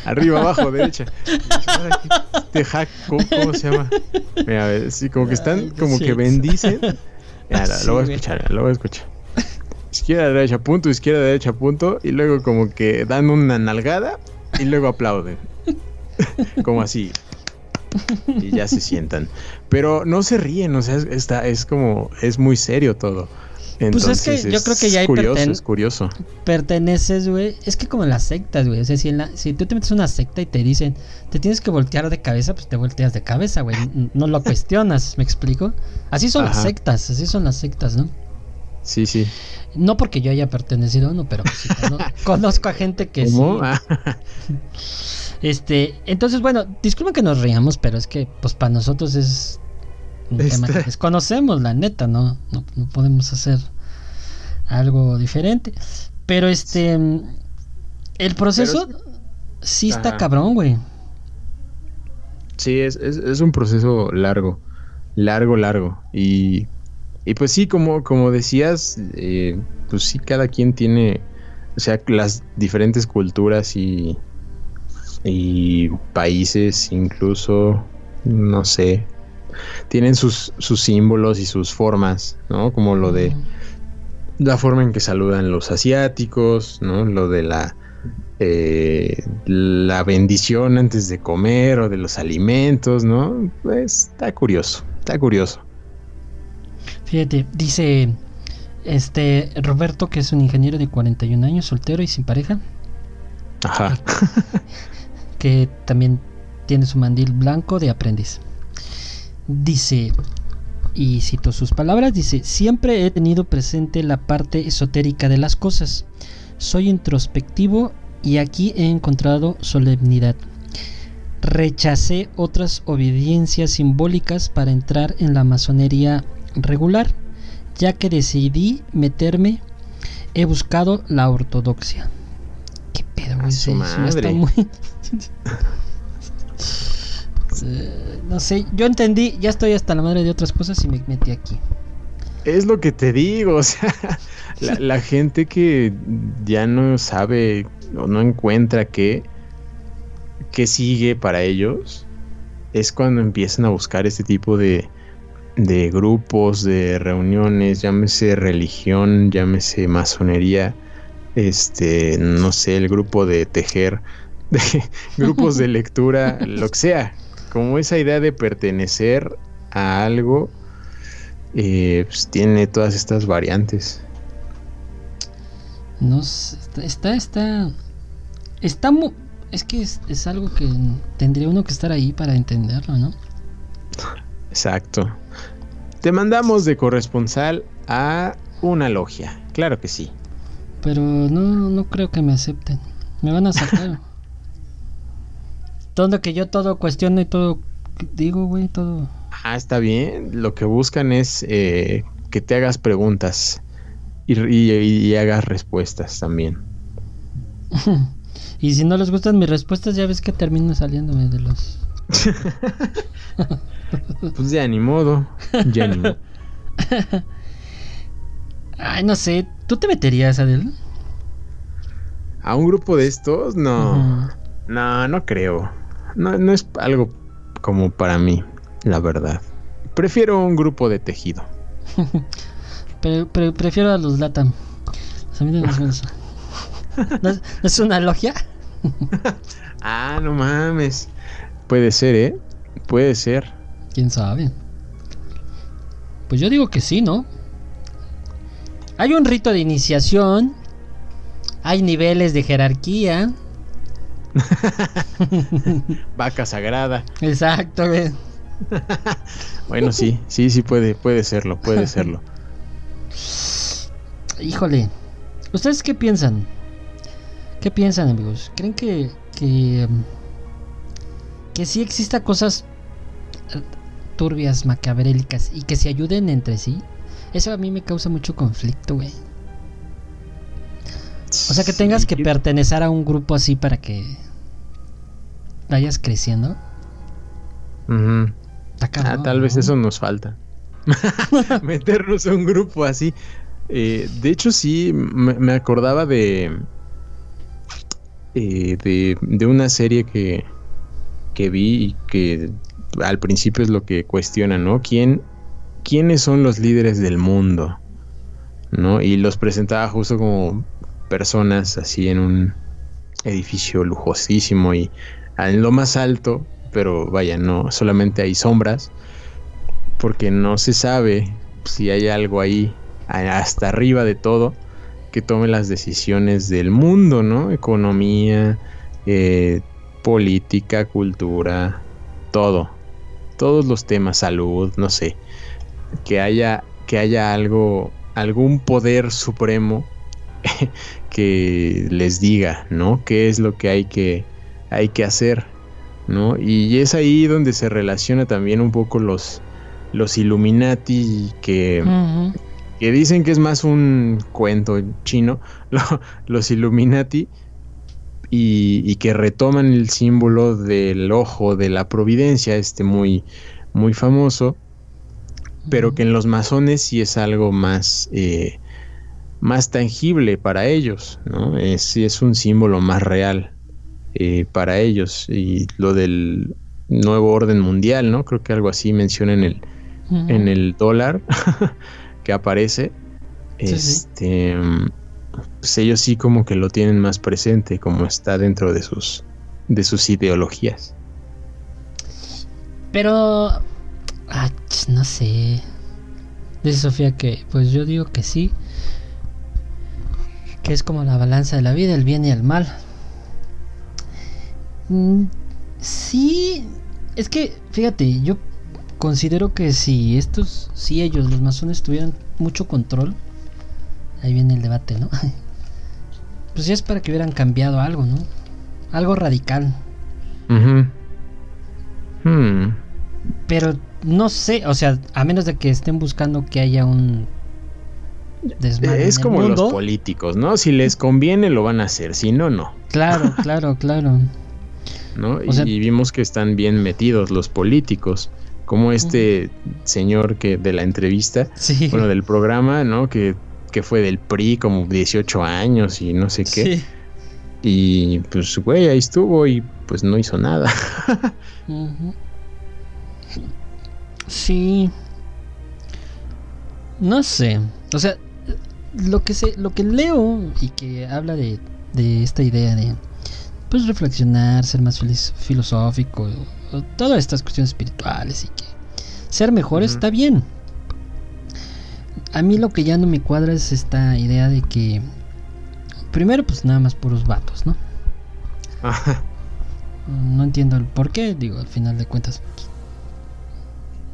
Arriba, abajo, derecha. Este hack, ¿cómo, se llama? Mira, a ver, sí, como que están, como que bendicen. Ya, lo voy a escuchar, lo voy a escuchar izquierda, derecha, punto, izquierda, derecha, punto, y luego como que dan una nalgada y luego aplauden. como así. Y ya se sientan. Pero no se ríen, o sea, está, es como, es muy serio todo. Entonces, pues es que yo creo que ya hay curioso, es curioso. Perteneces, güey. Es que como en las sectas, güey. O sea, si, en la, si tú te metes en una secta y te dicen, te tienes que voltear de cabeza, pues te volteas de cabeza, güey. No lo cuestionas, ¿me explico? Así son las sectas, así son las sectas, ¿no? Sí, sí. No porque yo haya pertenecido a uno, pero sí, conozco a gente que sí. Ah. Este, entonces, bueno, disculpen que nos riamos, pero es que, pues, para nosotros es un tema que este. desconocemos, la neta, ¿no? ¿no? podemos hacer algo diferente. Pero este, el proceso sí está cabrón, güey. Sí, es, es un proceso largo, largo, largo. Y y pues sí, como, como decías, eh, pues sí, cada quien tiene, o sea, las diferentes culturas y, y países incluso, no sé, tienen sus, sus símbolos y sus formas, ¿no? Como lo de la forma en que saludan los asiáticos, ¿no? Lo de la, eh, la bendición antes de comer o de los alimentos, ¿no? Pues está curioso, está curioso. Fíjate, dice este Roberto, que es un ingeniero de 41 años, soltero y sin pareja. Ajá. Que también tiene su mandil blanco de aprendiz. Dice, y cito sus palabras, dice, siempre he tenido presente la parte esotérica de las cosas. Soy introspectivo y aquí he encontrado solemnidad. Rechacé otras obediencias simbólicas para entrar en la masonería regular, ya que decidí meterme, he buscado la ortodoxia. ¿Qué pedo, no sé, yo entendí, ya estoy hasta la madre de otras cosas y me metí aquí. Es lo que te digo, o sea, la, gente que ya no sabe o no encuentra qué, qué sigue para ellos, es cuando empiezan a buscar este tipo de, de grupos, de reuniones, llámese religión, llámese masonería, este, no sé, el grupo de tejer, de grupos de lectura, lo que sea, como esa idea de pertenecer a algo, eh, pues tiene todas estas variantes. No está, está, está, es que es, algo que tendría uno que estar ahí para entenderlo, ¿no? Exacto. Te mandamos de corresponsal a una logia, claro que sí. Pero no, no creo que me acepten. Me van a sacar. todo que yo todo cuestiono y todo digo, güey, todo. Ah, está bien. Lo que buscan es eh, que te hagas preguntas y, hagas respuestas también. y si no les gustan mis respuestas, ya ves que termino saliéndome de los. pues ya ni modo. Ya ni modo. Ay, no sé. ¿Tú te meterías, Adel? ¿A un grupo de estos? No. No, no creo. No, no es algo como para mí, la verdad. Prefiero un grupo de tejido. prefiero a los Latam. ¿No es, una logia? ah, no mames. Puede ser, ¿eh? Puede ser. ¿Quién sabe? Pues yo digo que sí, ¿no? Hay un rito de iniciación. Hay niveles de jerarquía. Vaca sagrada. Exacto, bueno, sí, sí, sí puede, puede serlo, puede serlo. Híjole. ¿Ustedes qué piensan? ¿Qué piensan, amigos? ¿Creen que que um, que sí exista cosas uh, turbias, macabrélicas y que se ayuden entre sí? Eso a mí me causa mucho conflicto, güey. O sea, que tengas que pertenecer a un grupo así para que vayas creciendo. ah, tal vez eso nos falta. Meternos a un grupo así. Eh, de hecho, sí, me, acordaba de, eh, de, de. una serie que, que vi y que al principio es lo que cuestiona, ¿no? ¿Quién, ¿Quiénes son los líderes del mundo? ¿No? Y los presentaba justo como personas así en un edificio lujosísimo y en lo más alto, pero vaya, no, solamente hay sombras, porque no se sabe si hay algo ahí hasta arriba de todo que tome las decisiones del mundo, ¿no? Economía, eh, política, cultura, todo, todos los temas, salud, no sé, que haya, que haya algo, algún poder supremo que les diga, ¿no? ¿Qué es lo que hay que, hay que hacer, ¿no? Y es ahí donde se relaciona también un poco los, los Illuminati que, que dicen que es más un cuento chino, los Illuminati, y, que retoman el símbolo del ojo de la providencia, este muy, muy famoso, pero que en los masones sí es algo más... Eh, más tangible para ellos, ¿no? Es, es un símbolo más real eh, para ellos. Y lo del nuevo orden mundial, ¿no? Creo que algo así menciona en el, en el dólar que aparece. este, Pues ellos sí como que lo tienen más presente, como está dentro de sus, de sus ideologías. Pero, ah, no sé. Dice Sofía que, pues yo digo que sí que es como la balanza de la vida, el bien y el mal. Mm, sí, es que, fíjate, yo considero que si estos, si ellos, los masones, tuvieran mucho control, ahí viene el debate, ¿no? Pues ya es para que hubieran cambiado algo, ¿no? Algo radical. Hmm. Pero no sé, o sea, a menos de que estén buscando que haya un es como los políticos, ¿no? Si les conviene lo van a hacer, si no, no. Claro, claro, claro. ¿No? y, vimos que están bien metidos los políticos, como este señor que de la entrevista, bueno, del programa, ¿no? Que, que, fue del PRI como 18 años y no sé qué. Y pues, güey, ahí estuvo y pues no hizo nada. Sí. No sé. O sea, lo que sé, lo que leo y que habla de, de esta idea de pues reflexionar, ser más filosófico, todas estas cuestiones espirituales y que ser mejor está bien. A mí lo que ya no me cuadra es esta idea de que primero pues nada más puros vatos, ¿no? No entiendo el por qué, digo, al final de cuentas. Pues,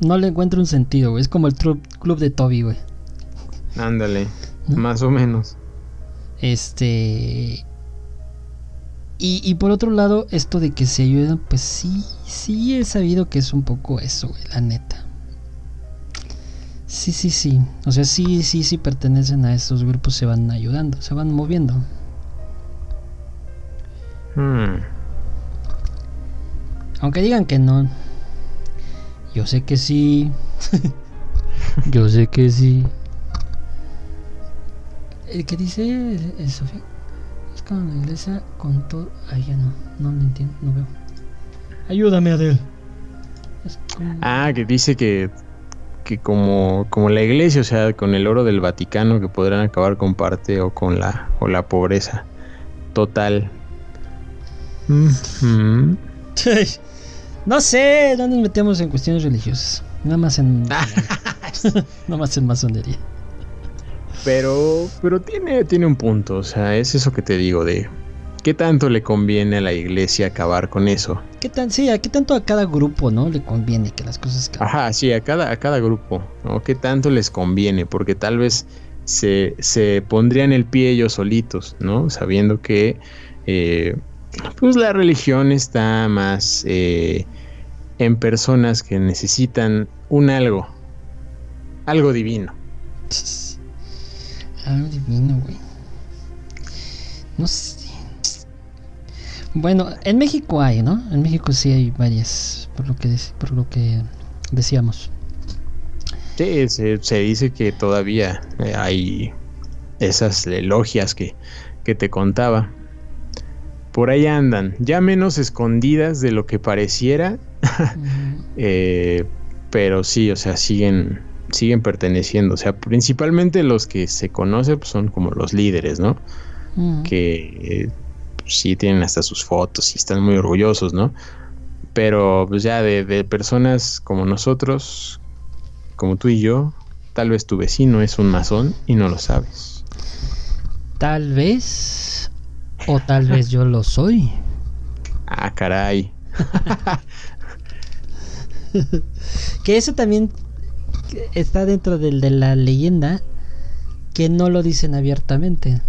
no le encuentro un sentido, güey. Es como el club de Toby, güey. Ándale, más o menos. Este. Y, por otro lado, esto de que se ayudan, pues sí, sí he sabido que es un poco eso, güey, la neta. Sí, sí, sí. O sea, sí, sí, sí pertenecen a estos grupos, se van ayudando, se van moviendo. Hmm. Aunque digan que no. Yo sé que sí. Yo sé que sí. ¿El que dice Sofía? Es como la iglesia con todo. Ay, ya no. No lo entiendo, no veo. Ayúdame, Adel. Ah, que dice que. Que como, como la iglesia, o sea, con el oro del Vaticano, que podrán acabar con parte o con la, o la pobreza total. No sé, no nos metemos en cuestiones religiosas. Nada más en. nada más en masonería. Pero, pero tiene, tiene un punto. O sea, es eso que te digo de. ¿Qué tanto le conviene a la iglesia acabar con eso? ¿Qué tan, sí, a qué tanto a cada grupo, ¿no? Le conviene que las cosas Ajá, sí, a cada, a cada grupo, ¿no? ¿Qué tanto les conviene? Porque tal vez se, se pondrían el pie ellos solitos, ¿no? Sabiendo que eh, pues la religión está más eh, en personas que necesitan un algo, algo divino. Algo divino, güey. No sé. Bueno, en México hay, ¿no? En México sí hay varias, por lo que, por lo que decíamos. Sí, se, dice que todavía hay esas logias que, que te contaba por ahí andan, ya menos escondidas de lo que pareciera, eh, pero sí, o sea, siguen, siguen perteneciendo, o sea, principalmente los que se conocen pues, son como los líderes, ¿no? Que pues, sí tienen hasta sus fotos y están muy orgullosos, ¿no? Pero pues ya de, de personas como nosotros, como tú y yo, tal vez tu vecino es un masón y no lo sabes. Tal vez o tal vez yo lo soy. Ah, caray. que eso también está dentro del, de la leyenda que no lo dicen abiertamente.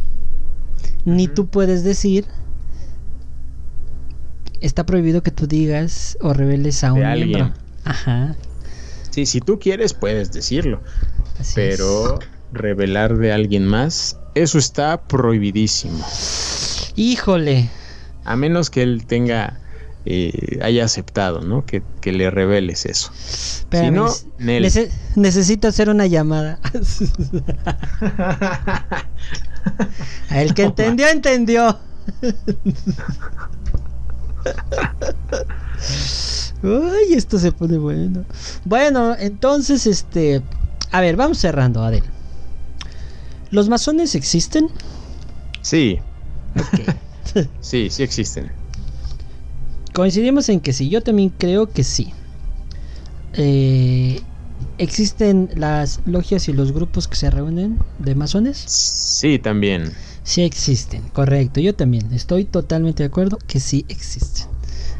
Ni tú puedes decir. Está prohibido que tú digas o reveles a un miembro. Ajá. Sí, si tú quieres puedes decirlo. pero revelar de alguien más, eso está prohibidísimo. Híjole. A menos que él tenga, eh, haya aceptado, ¿no? Que, le reveles eso. si no, necesito hacer una llamada. el que entendió, entendió. Ay, esto se pone bueno. Bueno, entonces, este. A ver, vamos cerrando, Adel. ¿Los masones existen? Sí, sí, sí existen. Coincidimos en que sí, yo también creo que sí. Eh, ¿Existen las logias y los grupos que se reúnen de masones? Sí, también. Sí existen, correcto. Yo también estoy totalmente de acuerdo que sí existen.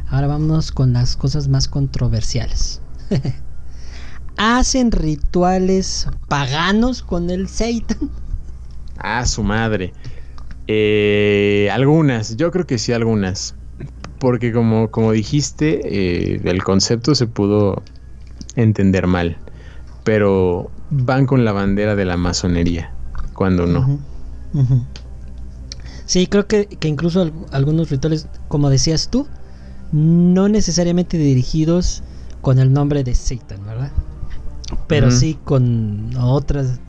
Ahora vámonos con las cosas más controversiales. ¿Hacen rituales paganos con el Satan? Ah, su madre. Eh, algunas, yo creo que sí algunas. Porque como, como dijiste, eh, el concepto se pudo entender mal. Pero van con la bandera de la masonería, cuando no. Sí, creo que, incluso algunos rituales, como decías tú, no necesariamente dirigidos con el nombre de Satan, ¿verdad? Pero sí con otras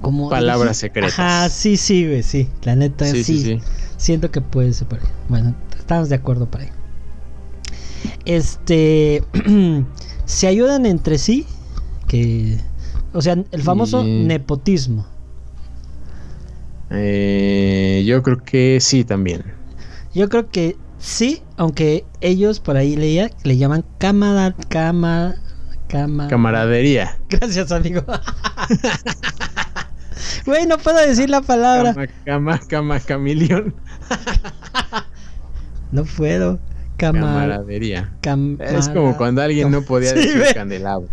como palabras secretas. Ajá, sí, sí, güey, sí. La neta, sí, sí, Siento que puede ser por ahí. Bueno, estamos de acuerdo por ahí. Este. se ayudan entre sí. Que. O sea, el famoso nepotismo. Eh, yo creo que sí también. Yo creo que sí, aunque ellos por ahí leía, le llaman camada, cama, Camaradería. Gracias, amigo. Güey, no puedo decir la palabra. Cama, cama, camilión. no puedo. Camaradería. es como cuando alguien no podía decir candelabro.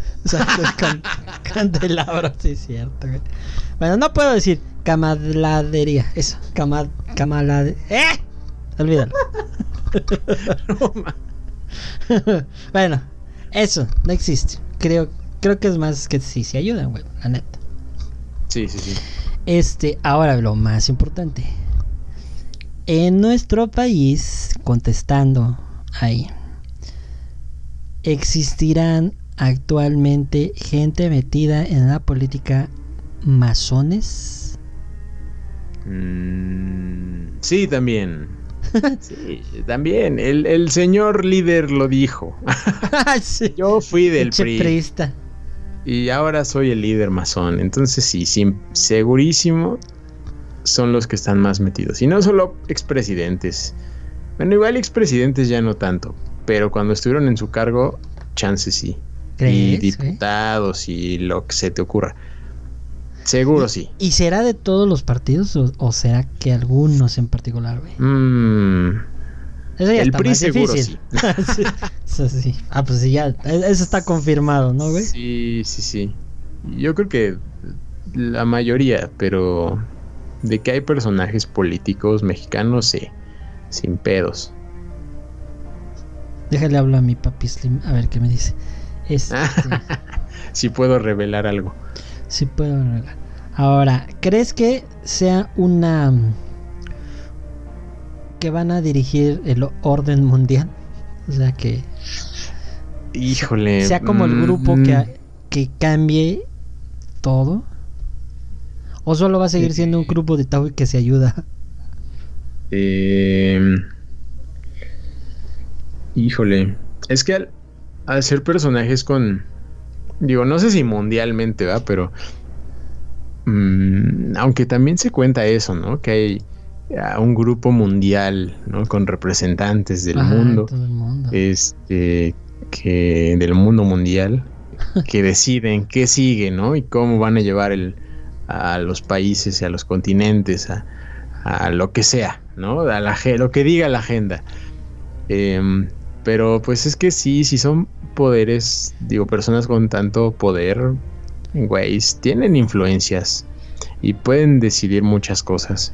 candelabro, sí, es cierto. Bueno, no puedo decir camaradería. Eso, camad, camaradería. ¡Eh! Olvídalo. bueno, eso, no existe. Creo, creo que es más que sí, se ayudan, güey, la neta. Sí, sí, sí. Este, ahora lo más importante. En nuestro país, contestando ahí, ¿existirán actualmente gente metida en la política masones? Mm, sí, también. sí, también. El, señor líder lo dijo. Yo fui del PRI. Y ahora soy el líder masón. Entonces sí, sí, segurísimo son los que están más metidos. Y no solo expresidentes. Bueno, igual expresidentes ya no tanto. Pero cuando estuvieron en su cargo, chances sí. Y diputados y lo que se te ocurra. Seguro sí. ¿Y será de todos los partidos o, será que algunos en particular, güey? Mm, el PRI seguro sí. sí. Ah, pues sí, ya. Eso está confirmado, ¿no, güey? Sí, sí, sí. Yo creo que la mayoría, pero de que hay personajes políticos mexicanos, sí. Sin pedos. Déjale hablar a mi papi Slim, a ver qué me dice. Este... si puedo revelar algo. Si puedo revelar. Ahora, ¿crees que sea una que van a dirigir el orden mundial. O sea que. Híjole. Sea como el grupo que, mm. que cambie todo. ¿O solo va a seguir siendo un grupo de Tau que se ayuda? Eh, híjole. Es que al, ser personajes con. Digo, no sé si mundialmente, va, pero. Mm, aunque también se cuenta eso, ¿no? Que hay a un grupo mundial, ¿no? Con representantes del mundo, este, que del mundo mundial, que deciden qué sigue, ¿no? Y cómo van a llevar el, a los países y a los continentes, a, a lo que sea, ¿no? A la, lo que diga la agenda. Em, pero pues es que sí, si son poderes, digo, personas con tanto poder, güeyes, tienen influencias y pueden decidir muchas cosas.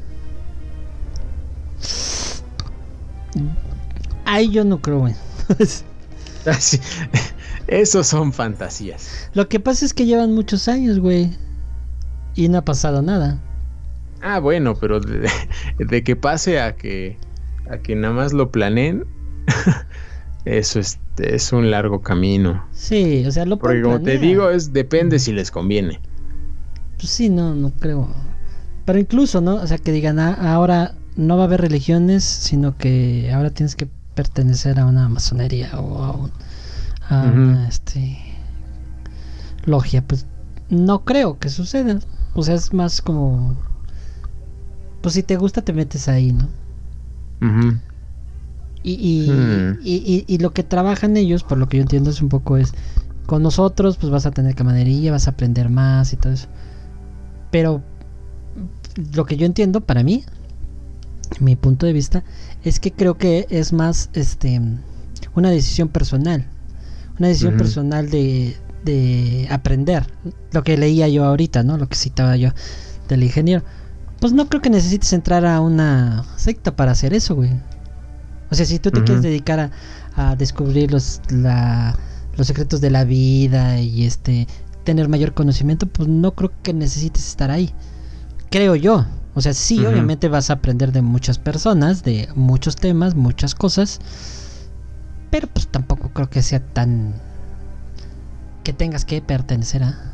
Ay, yo no creo, güey. Ah, Esos son fantasías. Lo que pasa es que llevan muchos años, güey. Y no ha pasado nada. Ah, bueno, pero de, que pase a que a que nada más lo planeen, eso es, es un largo camino. Sí, o sea, lo Porque como te digo, es depende si les conviene. Pues sí, no, no creo. Pero incluso, ¿no? O sea, que digan, ah, ahora no va a haber religiones, sino que ahora tienes que pertenecer a una masonería o a, una este, logia. Pues no creo que suceda. O sea, es más como... Pues si te gusta te metes ahí, ¿no? Y, y, hmm. y, y, lo que trabajan ellos, por lo que yo entiendo, es un poco es... Con nosotros pues vas a tener camadería, vas a aprender más y todo eso. Pero lo que yo entiendo para mí mi punto de vista es que creo que es más este una decisión personal. Una decisión personal de, de aprender. Lo que leía yo ahorita no lo que citaba yo del ingeniero. Pues no creo que necesites entrar a una secta para hacer eso güey o sea si tú te quieres dedicar a, a descubrir los la, los secretos de la vida y este tener mayor conocimiento pues no creo que necesites estar ahí. Creo yo. O sea, sí, obviamente vas a aprender de muchas personas, de muchos temas, muchas cosas. Pero pues tampoco creo que sea tan... que tengas que pertenecer a...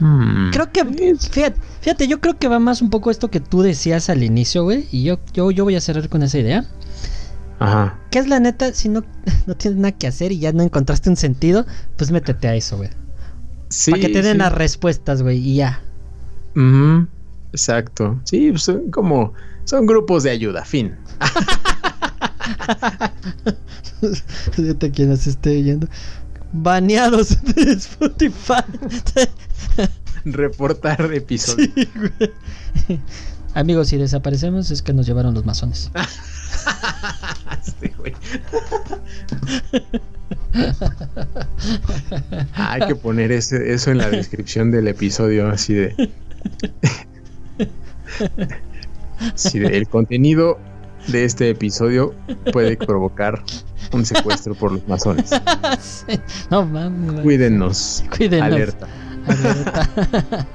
Hmm. Creo que, fíjate, fíjate, yo creo que va más un poco esto que tú decías al inicio, güey. Y yo, yo, yo voy a cerrar con esa idea. Ajá. Que es la neta, si no, no tienes nada que hacer y ya no encontraste un sentido, pues métete a eso, güey. Sí, Para que te den las respuestas, güey, y ya. Exacto. Sí, pues, son como. Son grupos de ayuda, fin. Fíjate quien nos esté yendo. Baneados de Spotify. Reportar episodio. Amigos, si desaparecemos es que nos llevaron los masones. este güey. Hay que poner ese, eso en la descripción del episodio, así de. Si el contenido de este episodio puede provocar un secuestro por los masones. No mames. Cuídenos. Cuídenos. Alerta. Alerta.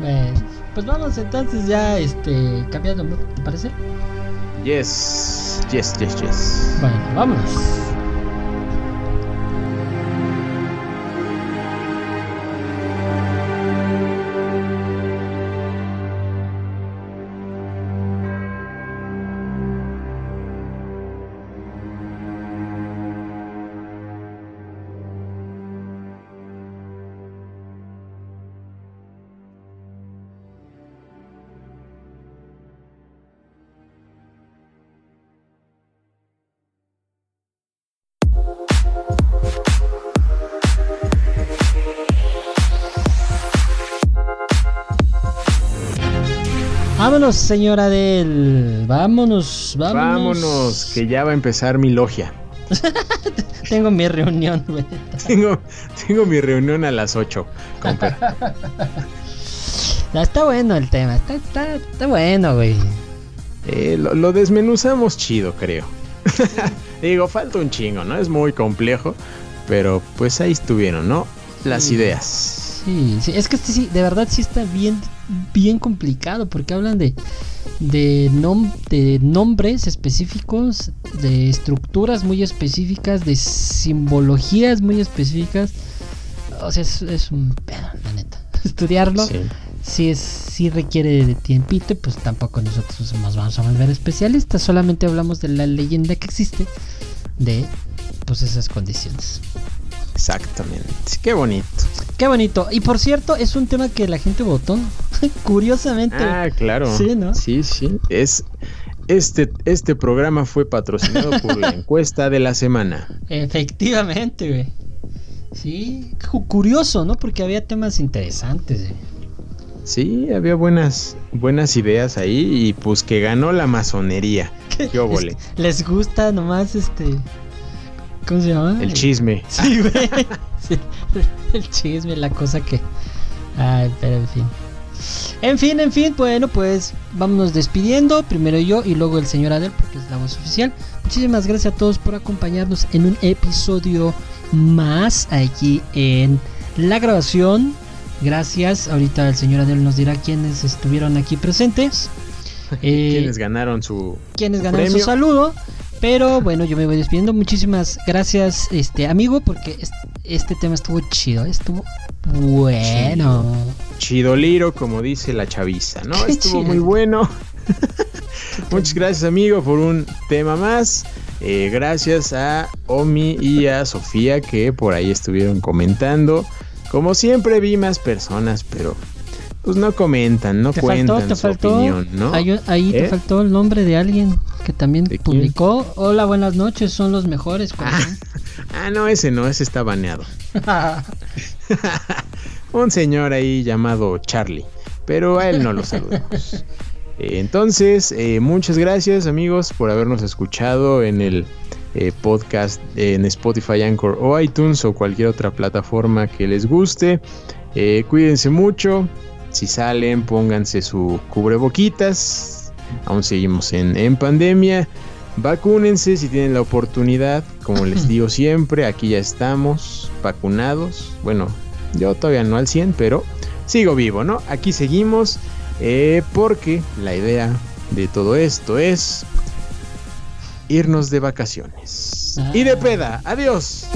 bueno, pues vamos entonces ya este cambiando, ¿te parece? Yes. Yes, yes, yes. Bueno, vámonos. Vámonos, señora del. Vámonos, vámonos. Vámonos, que ya va a empezar mi logia. tengo mi reunión, güey. Tengo, tengo mi reunión a las 8. está bueno el tema, está, está, está bueno, güey. Eh, lo, desmenuzamos chido, creo. Digo, falta un chingo, ¿no? Es muy complejo, pero pues ahí estuvieron, ¿no? Las ideas. Sí, sí, es que este sí, de verdad sí está bien bien complicado porque hablan de, de, de nombres específicos, de estructuras muy específicas, de simbologías muy específicas. O sea, es, un pedo, la neta. Estudiarlo sí. es, sí requiere de tiempito, pues tampoco nosotros nos vamos a volver especialistas, solamente hablamos de la leyenda que existe de pues esas condiciones. Exactamente. Qué bonito. Qué bonito. Y por cierto, es un tema que la gente votó. Curiosamente. Ah, claro. Sí, ¿no? Sí, sí. Es. Este, este programa fue patrocinado por la encuesta de la semana. Efectivamente, güey. Sí, curioso, ¿no? Porque había temas interesantes. Güey. Sí, había buenas, buenas ideas ahí y pues que ganó la masonería. Qué óvole. Les gusta nomás este ¿Cómo se llama? El chisme. Sí, güey. el chisme, la cosa que. Ay, pero en fin. En fin, en fin, bueno, pues vámonos despidiendo. Primero yo y luego el señor Adel, porque es la voz oficial. Muchísimas gracias a todos por acompañarnos en un episodio más aquí en la grabación. Gracias. Ahorita el señor Adel nos dirá quiénes estuvieron aquí presentes. Eh, ganaron su. Quienes ganaron su saludo. Pero bueno, yo me voy despidiendo. Muchísimas gracias, este amigo, porque este tema estuvo chido, estuvo bueno. Chido. liro, como dice la chaviza, ¿no? estuvo muy bueno. Muchas gracias, amigo, por un tema más. Eh, gracias a Omi y a Sofía que por ahí estuvieron comentando. Como siempre vi más personas, pero pues no comentan, no cuentan su opinión, ¿no? Ahí, te ¿Eh? faltó el nombre de alguien que también publicó. Hola, buenas noches, son los mejores. Ah, no, ese no, ese está baneado. Un señor ahí llamado Charlie, pero a él no lo saludamos. Entonces, eh, muchas gracias amigos por habernos escuchado en el eh, podcast en Spotify, Anchor o iTunes o cualquier otra plataforma que les guste. cuídense mucho. Si salen, pónganse su cubreboquitas aún seguimos en, pandemia. Vacúnense si tienen la oportunidad, como les digo siempre, aquí ya estamos vacunados. Bueno, yo todavía no al 100, pero sigo vivo, ¿no? Aquí seguimos eh, porque la idea de todo esto es irnos de vacaciones. Y de peda, adiós.